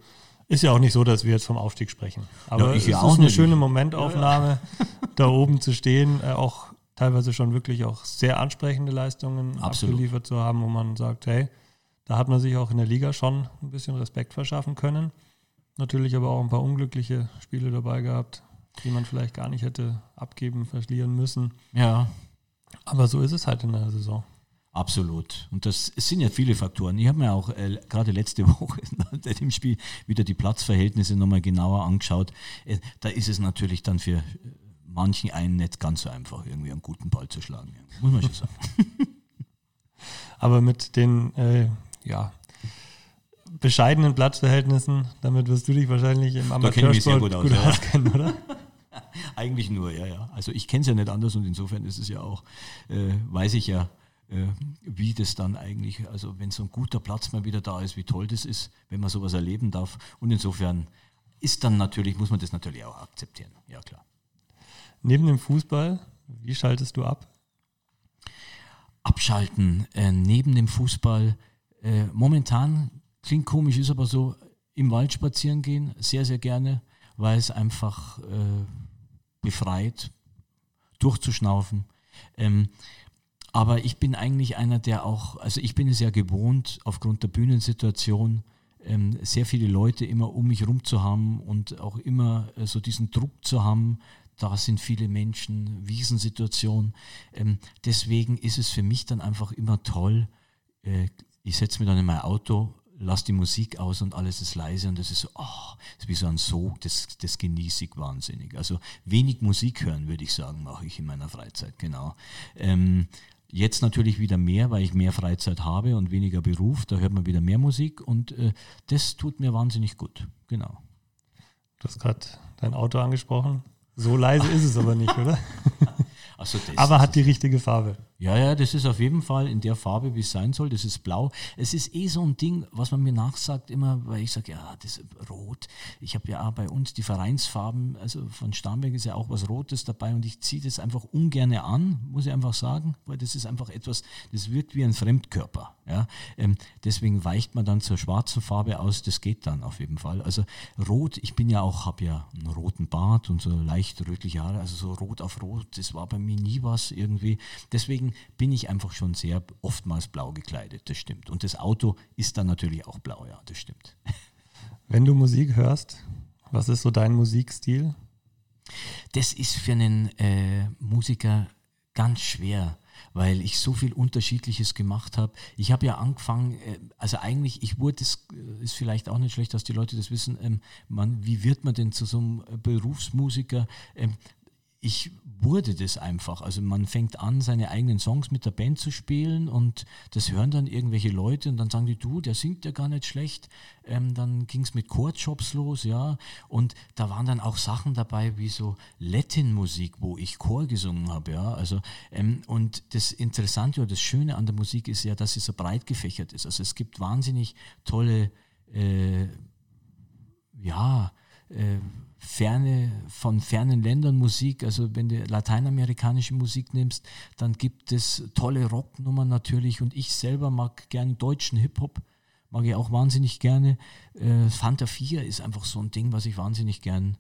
ist ja auch nicht so, dass wir jetzt vom Aufstieg sprechen. Aber Ja, ich es ja ist auch eine nicht. schöne Momentaufnahme, da oben zu stehen, äh, auch teilweise schon wirklich auch sehr ansprechende Leistungen Absolut. abgeliefert zu haben, wo man sagt, hey, da hat man sich auch in der Liga schon ein bisschen Respekt verschaffen können. Natürlich aber auch ein paar unglückliche Spiele dabei gehabt, die man vielleicht gar nicht hätte abgeben, verlieren müssen. Ja, Aber so ist es halt in der Saison. Absolut. Und das sind ja viele Faktoren. Ich habe mir auch äh, gerade letzte Woche nach dem Spiel wieder die Platzverhältnisse nochmal genauer angeschaut. Äh, da ist es natürlich dann für manchen einen nicht ganz so einfach, irgendwie einen guten Ball zu schlagen. Ja. Muss man schon sagen. Aber mit den äh, ja, bescheidenen Platzverhältnissen, damit wirst du dich wahrscheinlich im Amateursport gut aus, gut ja. auskennen, oder? Eigentlich nur, ja, ja. Also ich kenne es ja nicht anders und insofern ist es ja auch, äh, weiß ich ja, äh, wie das dann eigentlich, also wenn so ein guter Platz mal wieder da ist, wie toll das ist, wenn man sowas erleben darf. Und insofern ist dann natürlich, muss man das natürlich auch akzeptieren. Ja, klar. Neben dem Fußball, wie schaltest du ab? Abschalten äh, neben dem Fußball. Äh, momentan klingt komisch, ist aber so, im Wald spazieren gehen, sehr, sehr gerne, weil es einfach äh, befreit, durchzuschnaufen. Ähm, aber ich bin eigentlich einer, der auch, also ich bin es ja gewohnt, aufgrund der Bühnensituation ähm, sehr viele Leute immer um mich herum zu haben und auch immer äh, so diesen Druck zu haben. Da sind viele Menschen, Wiesensituation. Ähm, deswegen ist es für mich dann einfach immer toll. Äh, ich setze mich dann in mein Auto, lasse die Musik aus und alles ist leise und das ist so, oh, das ist wie so ein Sog, das, das genieße ich wahnsinnig. Also wenig Musik hören, würde ich sagen, mache ich in meiner Freizeit, genau. Ähm, Jetzt natürlich wieder mehr, weil ich mehr Freizeit habe und weniger Beruf. Da hört man wieder mehr Musik und äh, das tut mir wahnsinnig gut. Genau. Du hast gerade dein Auto angesprochen. So leise ist es aber nicht, oder? Das Aber hat die richtige Farbe. Ja, ja, das ist auf jeden Fall in der Farbe, wie es sein soll. Das ist blau. Es ist eh so ein Ding, was man mir nachsagt immer, weil ich sage, ja, das ist rot. Ich habe ja auch bei uns die Vereinsfarben, also von Starnberg ist ja auch was Rotes dabei und ich ziehe das einfach ungern an, muss ich einfach sagen, weil das ist einfach etwas, das wirkt wie ein Fremdkörper. Ja? Ähm, deswegen weicht man dann zur schwarzen Farbe aus, das geht dann auf jeden Fall. Also rot, ich bin ja auch, habe ja einen roten Bart und so leicht rötliche Haare, also so rot auf rot, das war bei mir nie was irgendwie. Deswegen bin ich einfach schon sehr oftmals blau gekleidet, das stimmt. Und das Auto ist dann natürlich auch blau, ja, das stimmt. Wenn du Musik hörst, was ist so dein Musikstil? Das ist für einen äh, Musiker ganz schwer, weil ich so viel Unterschiedliches gemacht habe. Ich habe ja angefangen, äh, also eigentlich, ich wurde, das äh, ist vielleicht auch nicht schlecht, dass die Leute das wissen, ähm, man, wie wird man denn zu so einem äh, Berufsmusiker? Ähm, ich wurde das einfach. Also man fängt an, seine eigenen Songs mit der Band zu spielen und das hören dann irgendwelche Leute und dann sagen die, du, der singt ja gar nicht schlecht. Ähm, dann ging es mit Chorjobs los, ja. Und da waren dann auch Sachen dabei wie so Latin-Musik, wo ich Chor gesungen habe, ja. Also, ähm, und das Interessante oder das Schöne an der Musik ist ja, dass sie so breit gefächert ist. Also es gibt wahnsinnig tolle, äh, ja, äh, ferne, von fernen Ländern Musik. Also wenn du lateinamerikanische Musik nimmst, dann gibt es tolle Rocknummern natürlich. Und ich selber mag gern deutschen Hip-Hop, mag ich auch wahnsinnig gerne. Äh, Fanta 4 ist einfach so ein Ding, was ich wahnsinnig gern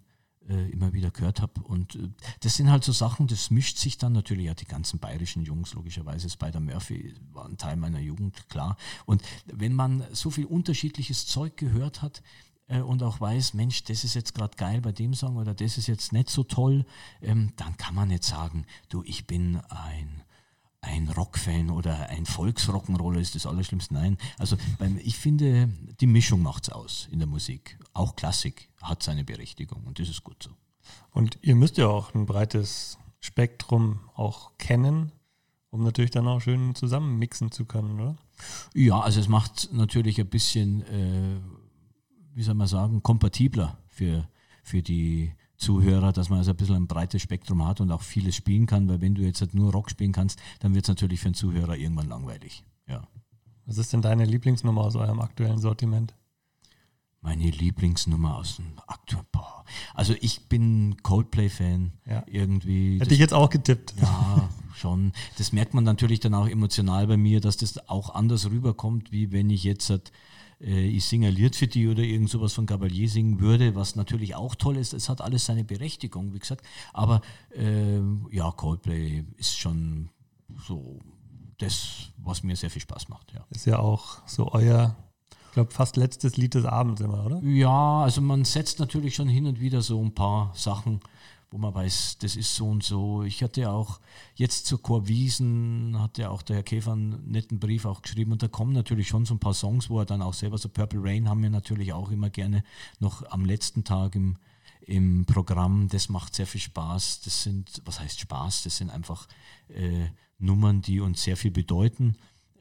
äh, immer wieder gehört habe. Und äh, das sind halt so Sachen, das mischt sich dann natürlich, ja, die ganzen bayerischen Jungs, logischerweise, Spider Murphy war ein Teil meiner Jugend, klar. Und wenn man so viel unterschiedliches Zeug gehört hat, und auch weiß, Mensch, das ist jetzt gerade geil bei dem Song oder das ist jetzt nicht so toll, ähm, dann kann man nicht sagen, du, ich bin ein ein Rockfan oder ein Volksrock'n'Roller ist das Allerschlimmste. Nein, also beim, ich finde, die Mischung macht es aus in der Musik. Auch Klassik hat seine Berechtigung und das ist gut so. Und ihr müsst ja auch ein breites Spektrum auch kennen, um natürlich dann auch schön zusammen mixen zu können, oder? Ja, also es macht natürlich ein bisschen, äh, wie soll man sagen, kompatibler für, für die Zuhörer, dass man also ein bisschen ein breites Spektrum hat und auch vieles spielen kann, weil wenn du jetzt halt nur Rock spielen kannst, dann wird es natürlich für einen Zuhörer irgendwann langweilig. Ja. Was ist denn deine Lieblingsnummer aus eurem aktuellen Sortiment? Meine Lieblingsnummer aus dem aktuellen. Also ich bin Coldplay-Fan. Ja. Irgendwie. Hätte ich jetzt auch getippt. Ja, schon. Das merkt man natürlich dann auch emotional bei mir, dass das auch anders rüberkommt, wie wenn ich jetzt halt äh, ich Lied für die oder irgend sowas von Gabalier singen würde, was natürlich auch toll ist. Es hat alles seine Berechtigung, wie gesagt. Aber äh, ja, Coldplay ist schon so das, was mir sehr viel Spaß macht. Ja. Ist ja auch so euer, ich glaube, fast letztes Lied des Abends immer, oder? Ja, also man setzt natürlich schon hin und wieder so ein paar Sachen wo man weiß, das ist so und so. Ich hatte auch jetzt zur Chorwiesen, hatte auch der Herr Käfer einen netten Brief auch geschrieben und da kommen natürlich schon so ein paar Songs, wo er dann auch selber, so Purple Rain haben wir natürlich auch immer gerne noch am letzten Tag im, im Programm. Das macht sehr viel Spaß. Das sind, was heißt Spaß? Das sind einfach äh, Nummern, die uns sehr viel bedeuten.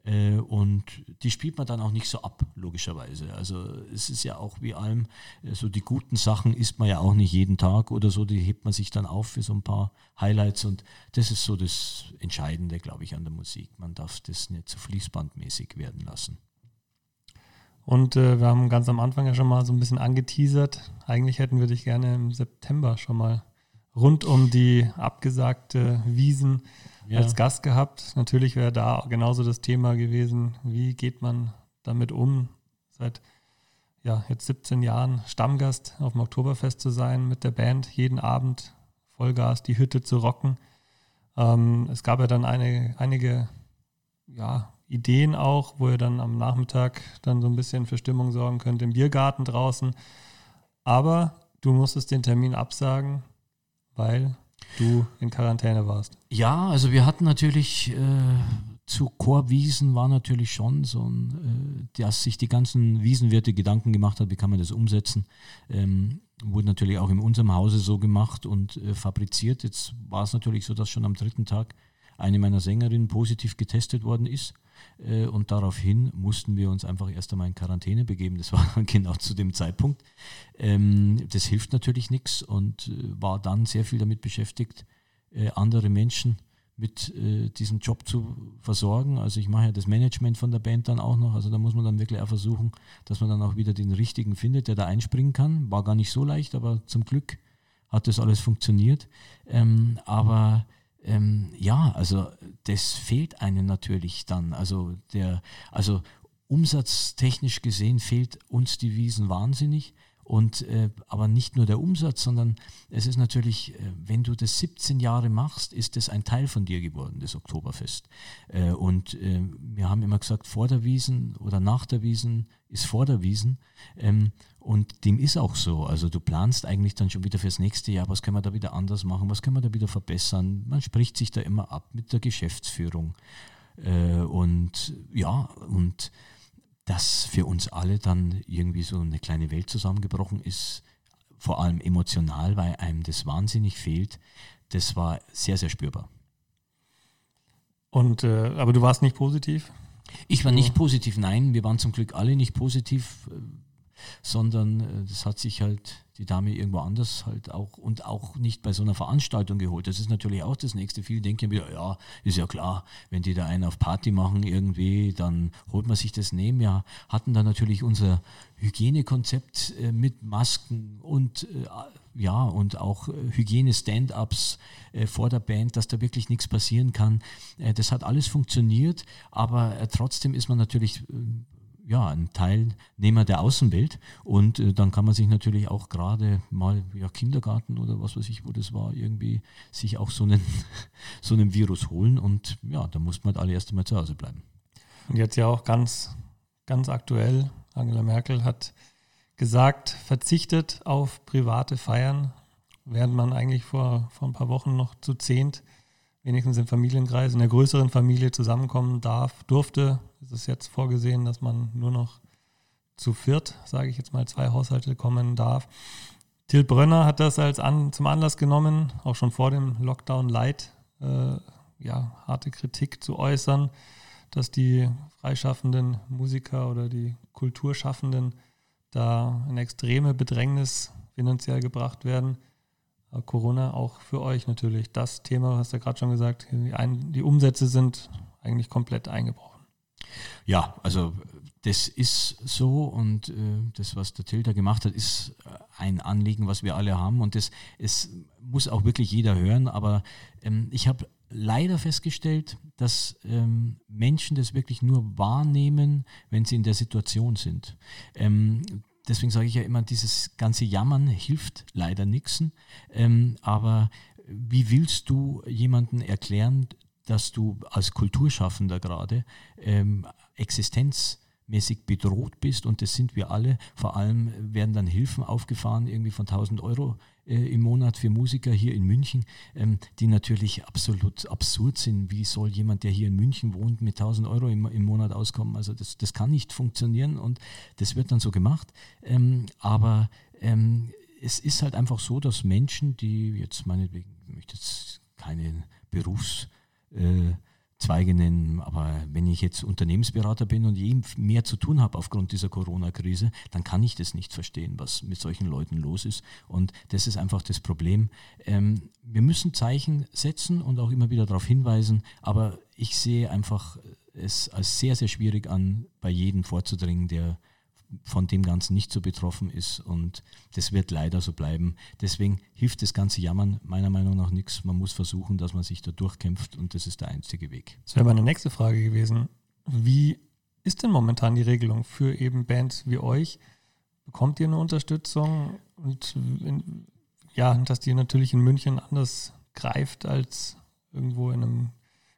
Äh, und die spielt man dann auch nicht so ab, logischerweise. Also es ist ja auch wie allem, äh, so die guten Sachen isst man ja auch nicht jeden Tag oder so, die hebt man sich dann auf für so ein paar Highlights und das ist so das Entscheidende, glaube ich, an der Musik. Man darf das nicht so fließbandmäßig werden lassen. Und äh, wir haben ganz am Anfang ja schon mal so ein bisschen angeteasert. Eigentlich hätten wir dich gerne im September schon mal rund um die abgesagte Wiesen ja. als Gast gehabt. Natürlich wäre da genauso das Thema gewesen, wie geht man damit um, seit ja, jetzt 17 Jahren Stammgast auf dem Oktoberfest zu sein, mit der Band jeden Abend Vollgas die Hütte zu rocken. Ähm, es gab ja dann eine, einige ja, Ideen auch, wo ihr dann am Nachmittag dann so ein bisschen für Stimmung sorgen könnt im Biergarten draußen. Aber du musstest den Termin absagen, weil du in Quarantäne warst. Ja, also wir hatten natürlich äh, zu Chorwiesen war natürlich schon so ein, äh, dass sich die ganzen Wiesenwirte Gedanken gemacht hat, wie kann man das umsetzen. Ähm, wurde natürlich auch in unserem Hause so gemacht und äh, fabriziert. Jetzt war es natürlich so, dass schon am dritten Tag eine meiner Sängerinnen positiv getestet worden ist. Äh, und daraufhin mussten wir uns einfach erst einmal in Quarantäne begeben. Das war genau zu dem Zeitpunkt. Ähm, das hilft natürlich nichts und äh, war dann sehr viel damit beschäftigt, äh, andere Menschen mit diesem Job zu versorgen. Also ich mache ja das Management von der Band dann auch noch. Also da muss man dann wirklich auch versuchen, dass man dann auch wieder den richtigen findet, der da einspringen kann. War gar nicht so leicht, aber zum Glück hat das alles funktioniert. Ähm, aber ähm, ja, also das fehlt einem natürlich dann. Also der, also umsatztechnisch gesehen fehlt uns die Wiesen wahnsinnig. Und äh, aber nicht nur der Umsatz, sondern es ist natürlich, äh, wenn du das 17 Jahre machst, ist das ein Teil von dir geworden, das Oktoberfest. Äh, und äh, wir haben immer gesagt, vor der Wiesen oder nach der Wiesen ist vor der Wiesen. Ähm, und dem ist auch so. Also du planst eigentlich dann schon wieder fürs nächste Jahr, was können wir da wieder anders machen, was können wir da wieder verbessern. Man spricht sich da immer ab mit der Geschäftsführung. Äh, und ja, und dass für uns alle dann irgendwie so eine kleine Welt zusammengebrochen ist, vor allem emotional, weil einem das wahnsinnig fehlt, das war sehr, sehr spürbar. Und äh, aber du warst nicht positiv? Ich war nicht positiv, nein, wir waren zum Glück alle nicht positiv, äh, sondern äh, das hat sich halt die Dame irgendwo anders halt auch und auch nicht bei so einer Veranstaltung geholt. Das ist natürlich auch das nächste. Viele denken wieder, ja, ist ja klar, wenn die da einen auf Party machen irgendwie, dann holt man sich das nehmen. Ja, hatten dann natürlich unser Hygienekonzept äh, mit Masken und äh, ja, und auch äh, Hygiene-Stand-ups vor der Band, dass da wirklich nichts passieren kann. Das hat alles funktioniert, aber trotzdem ist man natürlich ja, ein Teilnehmer der Außenwelt und äh, dann kann man sich natürlich auch gerade mal ja, Kindergarten oder was weiß ich, wo das war, irgendwie sich auch so einen, so einen Virus holen und ja, da muss man halt alle erst einmal zu Hause bleiben. Und jetzt ja auch ganz, ganz aktuell, Angela Merkel hat gesagt, verzichtet auf private Feiern, während man eigentlich vor, vor ein paar Wochen noch zu zehnt, wenigstens im Familienkreis, in der größeren Familie zusammenkommen darf, durfte. Es ist jetzt vorgesehen, dass man nur noch zu viert, sage ich jetzt mal, zwei Haushalte kommen darf. Till Brönner hat das als an, zum Anlass genommen, auch schon vor dem Lockdown Light, äh, ja, harte Kritik zu äußern, dass die freischaffenden Musiker oder die Kulturschaffenden da in extreme Bedrängnis finanziell gebracht werden. Corona auch für euch natürlich das Thema, hast du ja gerade schon gesagt, die, ein, die Umsätze sind eigentlich komplett eingebrochen. Ja, also das ist so und äh, das, was der Tilter gemacht hat, ist ein Anliegen, was wir alle haben und das es muss auch wirklich jeder hören. Aber ähm, ich habe leider festgestellt, dass ähm, Menschen das wirklich nur wahrnehmen, wenn sie in der Situation sind. Ähm, deswegen sage ich ja immer, dieses ganze Jammern hilft leider nichts. Ähm, aber wie willst du jemanden erklären, dass du als Kulturschaffender gerade ähm, Existenz mäßig bedroht bist und das sind wir alle. Vor allem werden dann Hilfen aufgefahren, irgendwie von 1000 Euro äh, im Monat für Musiker hier in München, ähm, die natürlich absolut absurd sind. Wie soll jemand, der hier in München wohnt, mit 1000 Euro im, im Monat auskommen? Also das, das kann nicht funktionieren und das wird dann so gemacht. Ähm, aber ähm, es ist halt einfach so, dass Menschen, die jetzt meinetwegen, ich möchte jetzt keine Berufs- äh, Zweige nennen. Aber wenn ich jetzt Unternehmensberater bin und je mehr zu tun habe aufgrund dieser Corona-Krise, dann kann ich das nicht verstehen, was mit solchen Leuten los ist. Und das ist einfach das Problem. Ähm, wir müssen Zeichen setzen und auch immer wieder darauf hinweisen, aber ich sehe einfach es als sehr, sehr schwierig an, bei jedem vorzudringen, der von dem Ganzen nicht so betroffen ist und das wird leider so bleiben. Deswegen hilft das ganze Jammern meiner Meinung nach nichts. Man muss versuchen, dass man sich da durchkämpft und das ist der einzige Weg. Das wäre meine nächste Frage gewesen. Wie ist denn momentan die Regelung für eben Bands wie euch? Bekommt ihr eine Unterstützung und ja, dass die natürlich in München anders greift als irgendwo in einem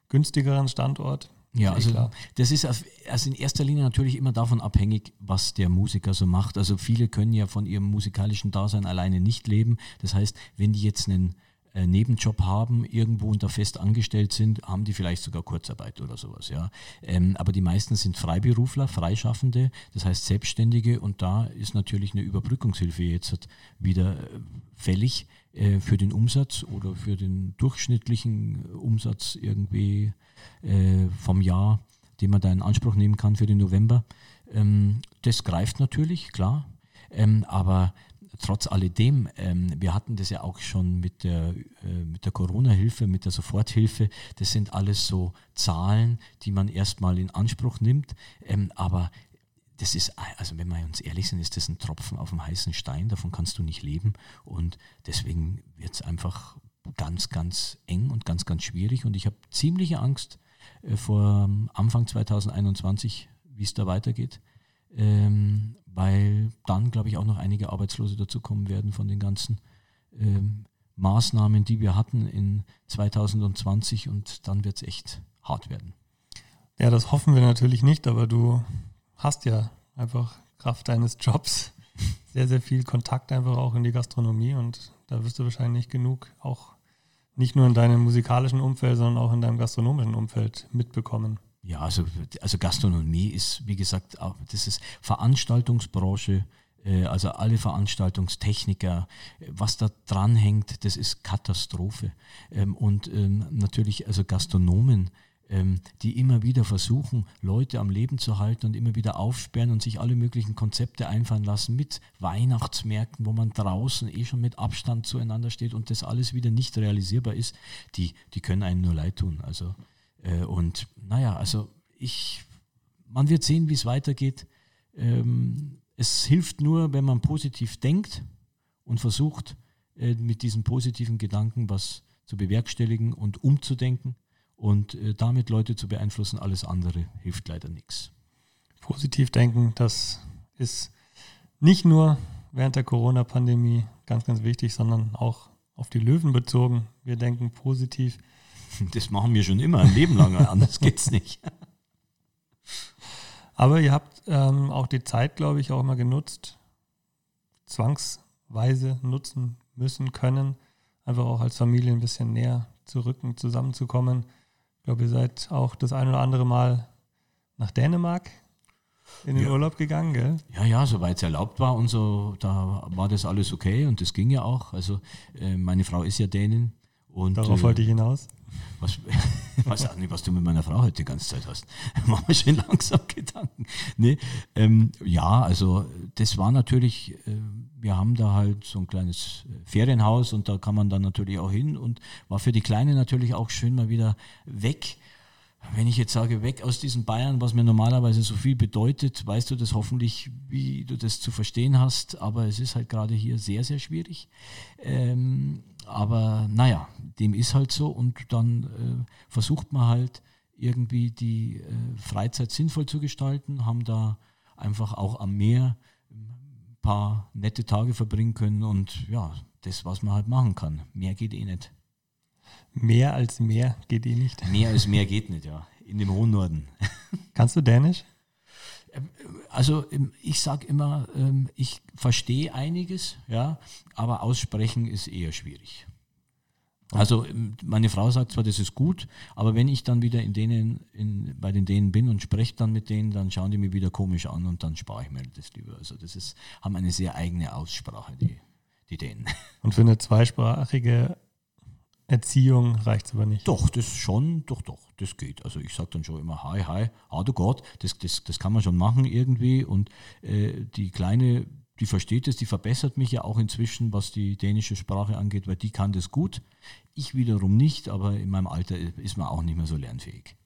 günstigeren Standort? Ja, also klar. das ist also in erster Linie natürlich immer davon abhängig, was der Musiker so macht. Also viele können ja von ihrem musikalischen Dasein alleine nicht leben. Das heißt, wenn die jetzt einen äh, Nebenjob haben, irgendwo unter fest angestellt sind, haben die vielleicht sogar Kurzarbeit oder sowas, ja. Ähm, aber die meisten sind Freiberufler, Freischaffende, das heißt Selbstständige und da ist natürlich eine Überbrückungshilfe jetzt wieder äh, fällig für den Umsatz oder für den durchschnittlichen Umsatz irgendwie äh, vom Jahr, den man da in Anspruch nehmen kann für den November. Ähm, das greift natürlich, klar. Ähm, aber trotz alledem, ähm, wir hatten das ja auch schon mit der, äh, mit der Corona-Hilfe, mit der Soforthilfe. Das sind alles so Zahlen, die man erstmal in Anspruch nimmt. Aber das ist, also wenn wir uns ehrlich sind, ist das ein Tropfen auf dem heißen Stein, davon kannst du nicht leben. Und deswegen wird es einfach ganz, ganz eng und ganz, ganz schwierig. Und ich habe ziemliche Angst äh, vor Anfang 2021, wie es da weitergeht. Ähm, weil dann, glaube ich, auch noch einige Arbeitslose dazukommen werden von den ganzen ähm, Maßnahmen, die wir hatten in 2020 und dann wird es echt hart werden. Ja, das hoffen wir natürlich nicht, aber du hast ja einfach Kraft deines Jobs sehr, sehr viel Kontakt einfach auch in die Gastronomie und da wirst du wahrscheinlich genug auch nicht nur in deinem musikalischen Umfeld, sondern auch in deinem gastronomischen Umfeld mitbekommen. Ja, also, also Gastronomie ist, wie gesagt, auch, das ist Veranstaltungsbranche, äh, also alle Veranstaltungstechniker, was da dranhängt, das ist Katastrophe. Ähm, und ähm, natürlich, also Gastronomen, die immer wieder versuchen, Leute am Leben zu halten und immer wieder aufsperren und sich alle möglichen Konzepte einfallen lassen mit Weihnachtsmärkten, wo man draußen eh schon mit Abstand zueinander steht und das alles wieder nicht realisierbar ist, die, die können einem nur leid tun. Also, äh, und naja, also ich, man wird sehen, wie es weitergeht. Ähm, es hilft nur, wenn man positiv denkt und versucht, äh, mit diesen positiven Gedanken was zu bewerkstelligen und umzudenken und äh, damit Leute zu beeinflussen. Alles andere hilft leider nichts. Positiv denken, das ist nicht nur während der Corona-Pandemie ganz, ganz wichtig, sondern auch auf die Löwen bezogen. Wir denken positiv. Das machen wir schon immer, ein Leben lang, anders geht es nicht. Aber ihr habt ähm, auch die Zeit, glaube ich, auch mal genutzt, zwangsweise nutzen müssen können, einfach auch als Familie ein bisschen näher zu rücken, zusammenzukommen. Ich glaube, ihr seid auch das ein oder andere Mal nach Dänemark in den Ja. Urlaub gegangen, gell? Ja, ja, soweit es erlaubt war und so, da war das alles okay und das ging ja auch. Also äh, meine Frau ist ja Dänin. Und, Darauf äh, wollte ich hinaus. Was, ich weiß auch nicht, was du mit meiner Frau heute die ganze Zeit hast. Machen wir schon langsam Gedanken. Nee, ähm, ja, also das war natürlich, äh, wir haben da halt so ein kleines äh, Ferienhaus und da kann man dann natürlich auch hin und war für die Kleine natürlich auch schön mal wieder weg. Wenn ich jetzt sage, weg aus diesen Bayern, was mir normalerweise so viel bedeutet, weißt du das hoffentlich, wie du das zu verstehen hast. Aber es ist halt gerade hier sehr, sehr schwierig. Ähm, aber naja, dem ist halt so und dann äh, versucht man halt irgendwie die äh, Freizeit sinnvoll zu gestalten, haben da einfach auch am Meer ein paar nette Tage verbringen können und ja, das, was man halt machen kann. Mehr geht eh nicht. Mehr als mehr geht eh nicht. Mehr als mehr geht nicht, ja. In dem hohen Norden. Kannst du Dänisch? Also ähm, ich sage immer, ähm, ich verstehe einiges, ja, aber aussprechen ist eher schwierig. Also ähm, meine Frau sagt zwar, das ist gut, aber wenn ich dann wieder in denen, in, bei den Dänen bin und spreche dann mit denen, dann schauen die mich wieder komisch an und dann spare ich mir das lieber. Also das ist, haben eine sehr eigene Aussprache, die, die Dänen. Und für eine zweisprachige Erziehung reicht es aber nicht. Doch, das schon, doch, doch, das geht. Also ich sage dann schon immer Hi, hi, ah du Gott, das, das, das kann man schon machen irgendwie. Und äh, die Kleine, die versteht es, die verbessert mich ja auch inzwischen, was die dänische Sprache angeht, weil die kann das gut. Ich wiederum nicht, aber in meinem Alter ist man auch nicht mehr so lernfähig.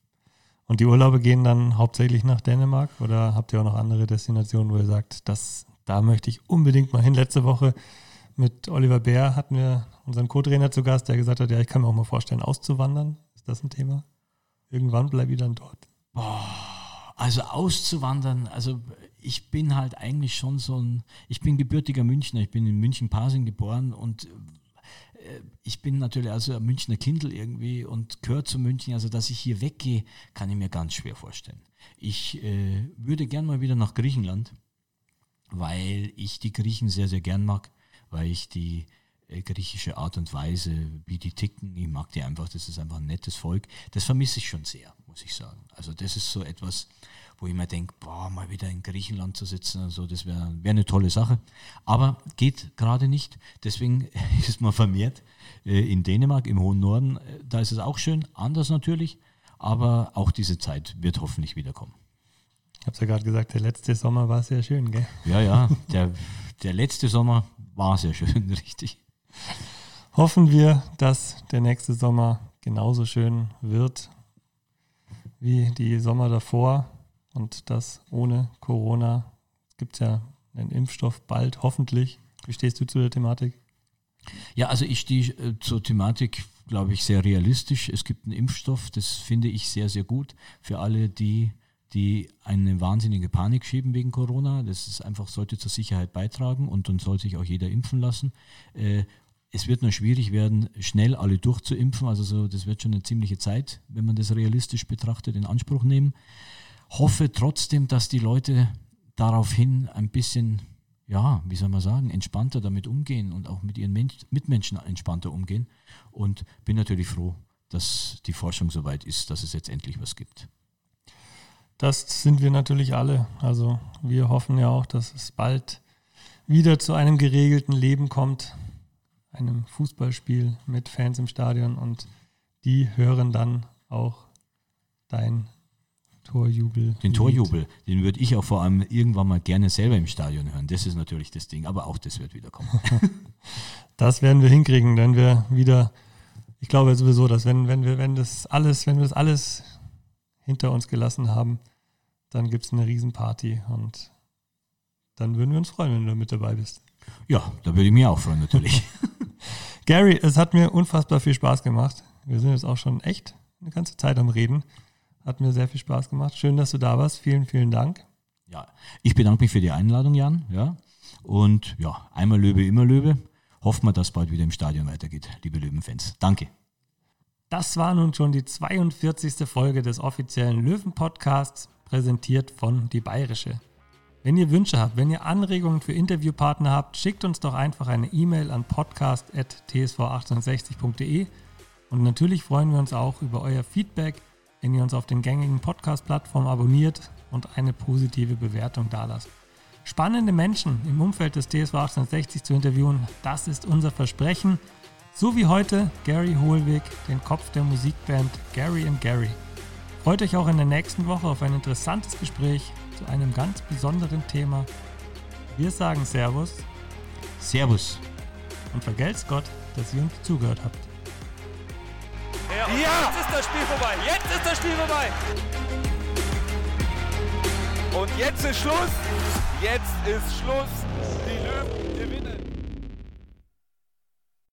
Und die Urlaube gehen dann hauptsächlich nach Dänemark oder habt ihr auch noch andere Destinationen, wo ihr sagt, das, da möchte ich unbedingt mal hin? Letzte Woche mit Oliver Bär hatten wir unseren Co-Trainer zu Gast, der gesagt hat, ja, ich kann mir auch mal vorstellen, auszuwandern. Ist das ein Thema? Irgendwann bleibe ich dann dort. Also auszuwandern, also ich bin halt eigentlich schon so ein, ich bin gebürtiger Münchner, ich bin in München-Pasing geboren und äh, ich bin natürlich also ein Münchner Kindl irgendwie und gehöre zu München, also dass ich hier weggehe, kann ich mir ganz schwer vorstellen. Ich äh, würde gern mal wieder nach Griechenland, weil ich die Griechen sehr, sehr gern mag, weil ich die äh, griechische Art und Weise, wie die ticken, ich mag die einfach, das ist einfach ein nettes Volk. Das vermisse ich schon sehr, muss ich sagen. Also das ist so etwas, wo ich mir denke, boah, mal wieder in Griechenland zu sitzen und so, das wäre wär eine tolle Sache. Aber geht gerade nicht. Deswegen ist man vermehrt äh, in Dänemark, im hohen Norden. Äh, Da ist es auch schön, anders natürlich, aber auch diese Zeit wird hoffentlich wiederkommen. Ich habe es ja gerade gesagt, der letzte Sommer war sehr schön, gell? Ja, ja, der, der letzte Sommer war sehr schön, richtig. Hoffen wir, dass der nächste Sommer genauso schön wird wie die Sommer davor und das ohne Corona. Es gibt ja einen Impfstoff bald, hoffentlich. Wie stehst du zu der Thematik? Ja, also ich stehe äh, zur Thematik, glaube ich, sehr realistisch. Es gibt einen Impfstoff, das finde ich sehr, sehr gut für alle, die, die eine wahnsinnige Panik schieben wegen Corona. Das ist einfach, sollte zur Sicherheit beitragen und dann soll sich auch jeder impfen lassen. Äh, es wird nur schwierig werden, schnell alle durchzuimpfen. Also so, das wird schon eine ziemliche Zeit, wenn man das realistisch betrachtet, in Anspruch nehmen. Hoffe trotzdem, dass die Leute daraufhin ein bisschen, ja, wie soll man sagen, entspannter damit umgehen und auch mit ihren Mensch Mitmenschen entspannter umgehen. Und bin natürlich froh, dass die Forschung so weit ist, dass es jetzt endlich was gibt. Das sind wir natürlich alle. Also wir hoffen ja auch, dass es bald wieder zu einem geregelten Leben kommt, einem Fußballspiel mit Fans im Stadion und die hören dann auch dein Torjubel. Den Torjubel, den würde ich auch vor allem irgendwann mal gerne selber im Stadion hören. Das ist natürlich das Ding, aber auch das wird wieder kommen. Das werden wir hinkriegen, wenn wir wieder, ich glaube sowieso, dass wenn, wenn wir, wenn das alles, wenn wir das alles hinter uns gelassen haben, dann gibt es eine Riesenparty und dann würden wir uns freuen, wenn du mit dabei bist. Ja, da würde ich mich auch freuen natürlich. Gary, es hat mir unfassbar viel Spaß gemacht. Wir sind jetzt auch schon echt eine ganze Zeit am Reden. Hat mir sehr viel Spaß gemacht. Schön, dass du da warst. Vielen, vielen Dank. Ja, ich bedanke mich für die Einladung, Jan. Ja. Und ja, einmal Löwe, immer Löwe. Hoffen wir, dass bald wieder im Stadion weitergeht, liebe Löwenfans. Danke. Das war nun schon die 42. Folge des offiziellen Löwen-Podcasts, präsentiert von Die Bayerische. Wenn ihr Wünsche habt, wenn ihr Anregungen für Interviewpartner habt, schickt uns doch einfach eine E-Mail an podcast.tsv1860.de und natürlich freuen wir uns auch über euer Feedback, wenn ihr uns auf den gängigen Podcast-Plattformen abonniert und eine positive Bewertung dalasst. Spannende Menschen im Umfeld des TSV 1860 zu interviewen, das ist unser Versprechen. So wie heute Gary Hohlweg, den Kopf der Musikband Gary and Gary. Freut euch auch in der nächsten Woche auf ein interessantes Gespräch zu einem ganz besonderen Thema. Wir sagen Servus. Servus. Und vergelt's Gott, dass ihr uns zugehört habt. Ja, ja, jetzt ist das Spiel vorbei. Jetzt ist das Spiel vorbei. Und jetzt ist Schluss. Jetzt ist Schluss. Die Löwen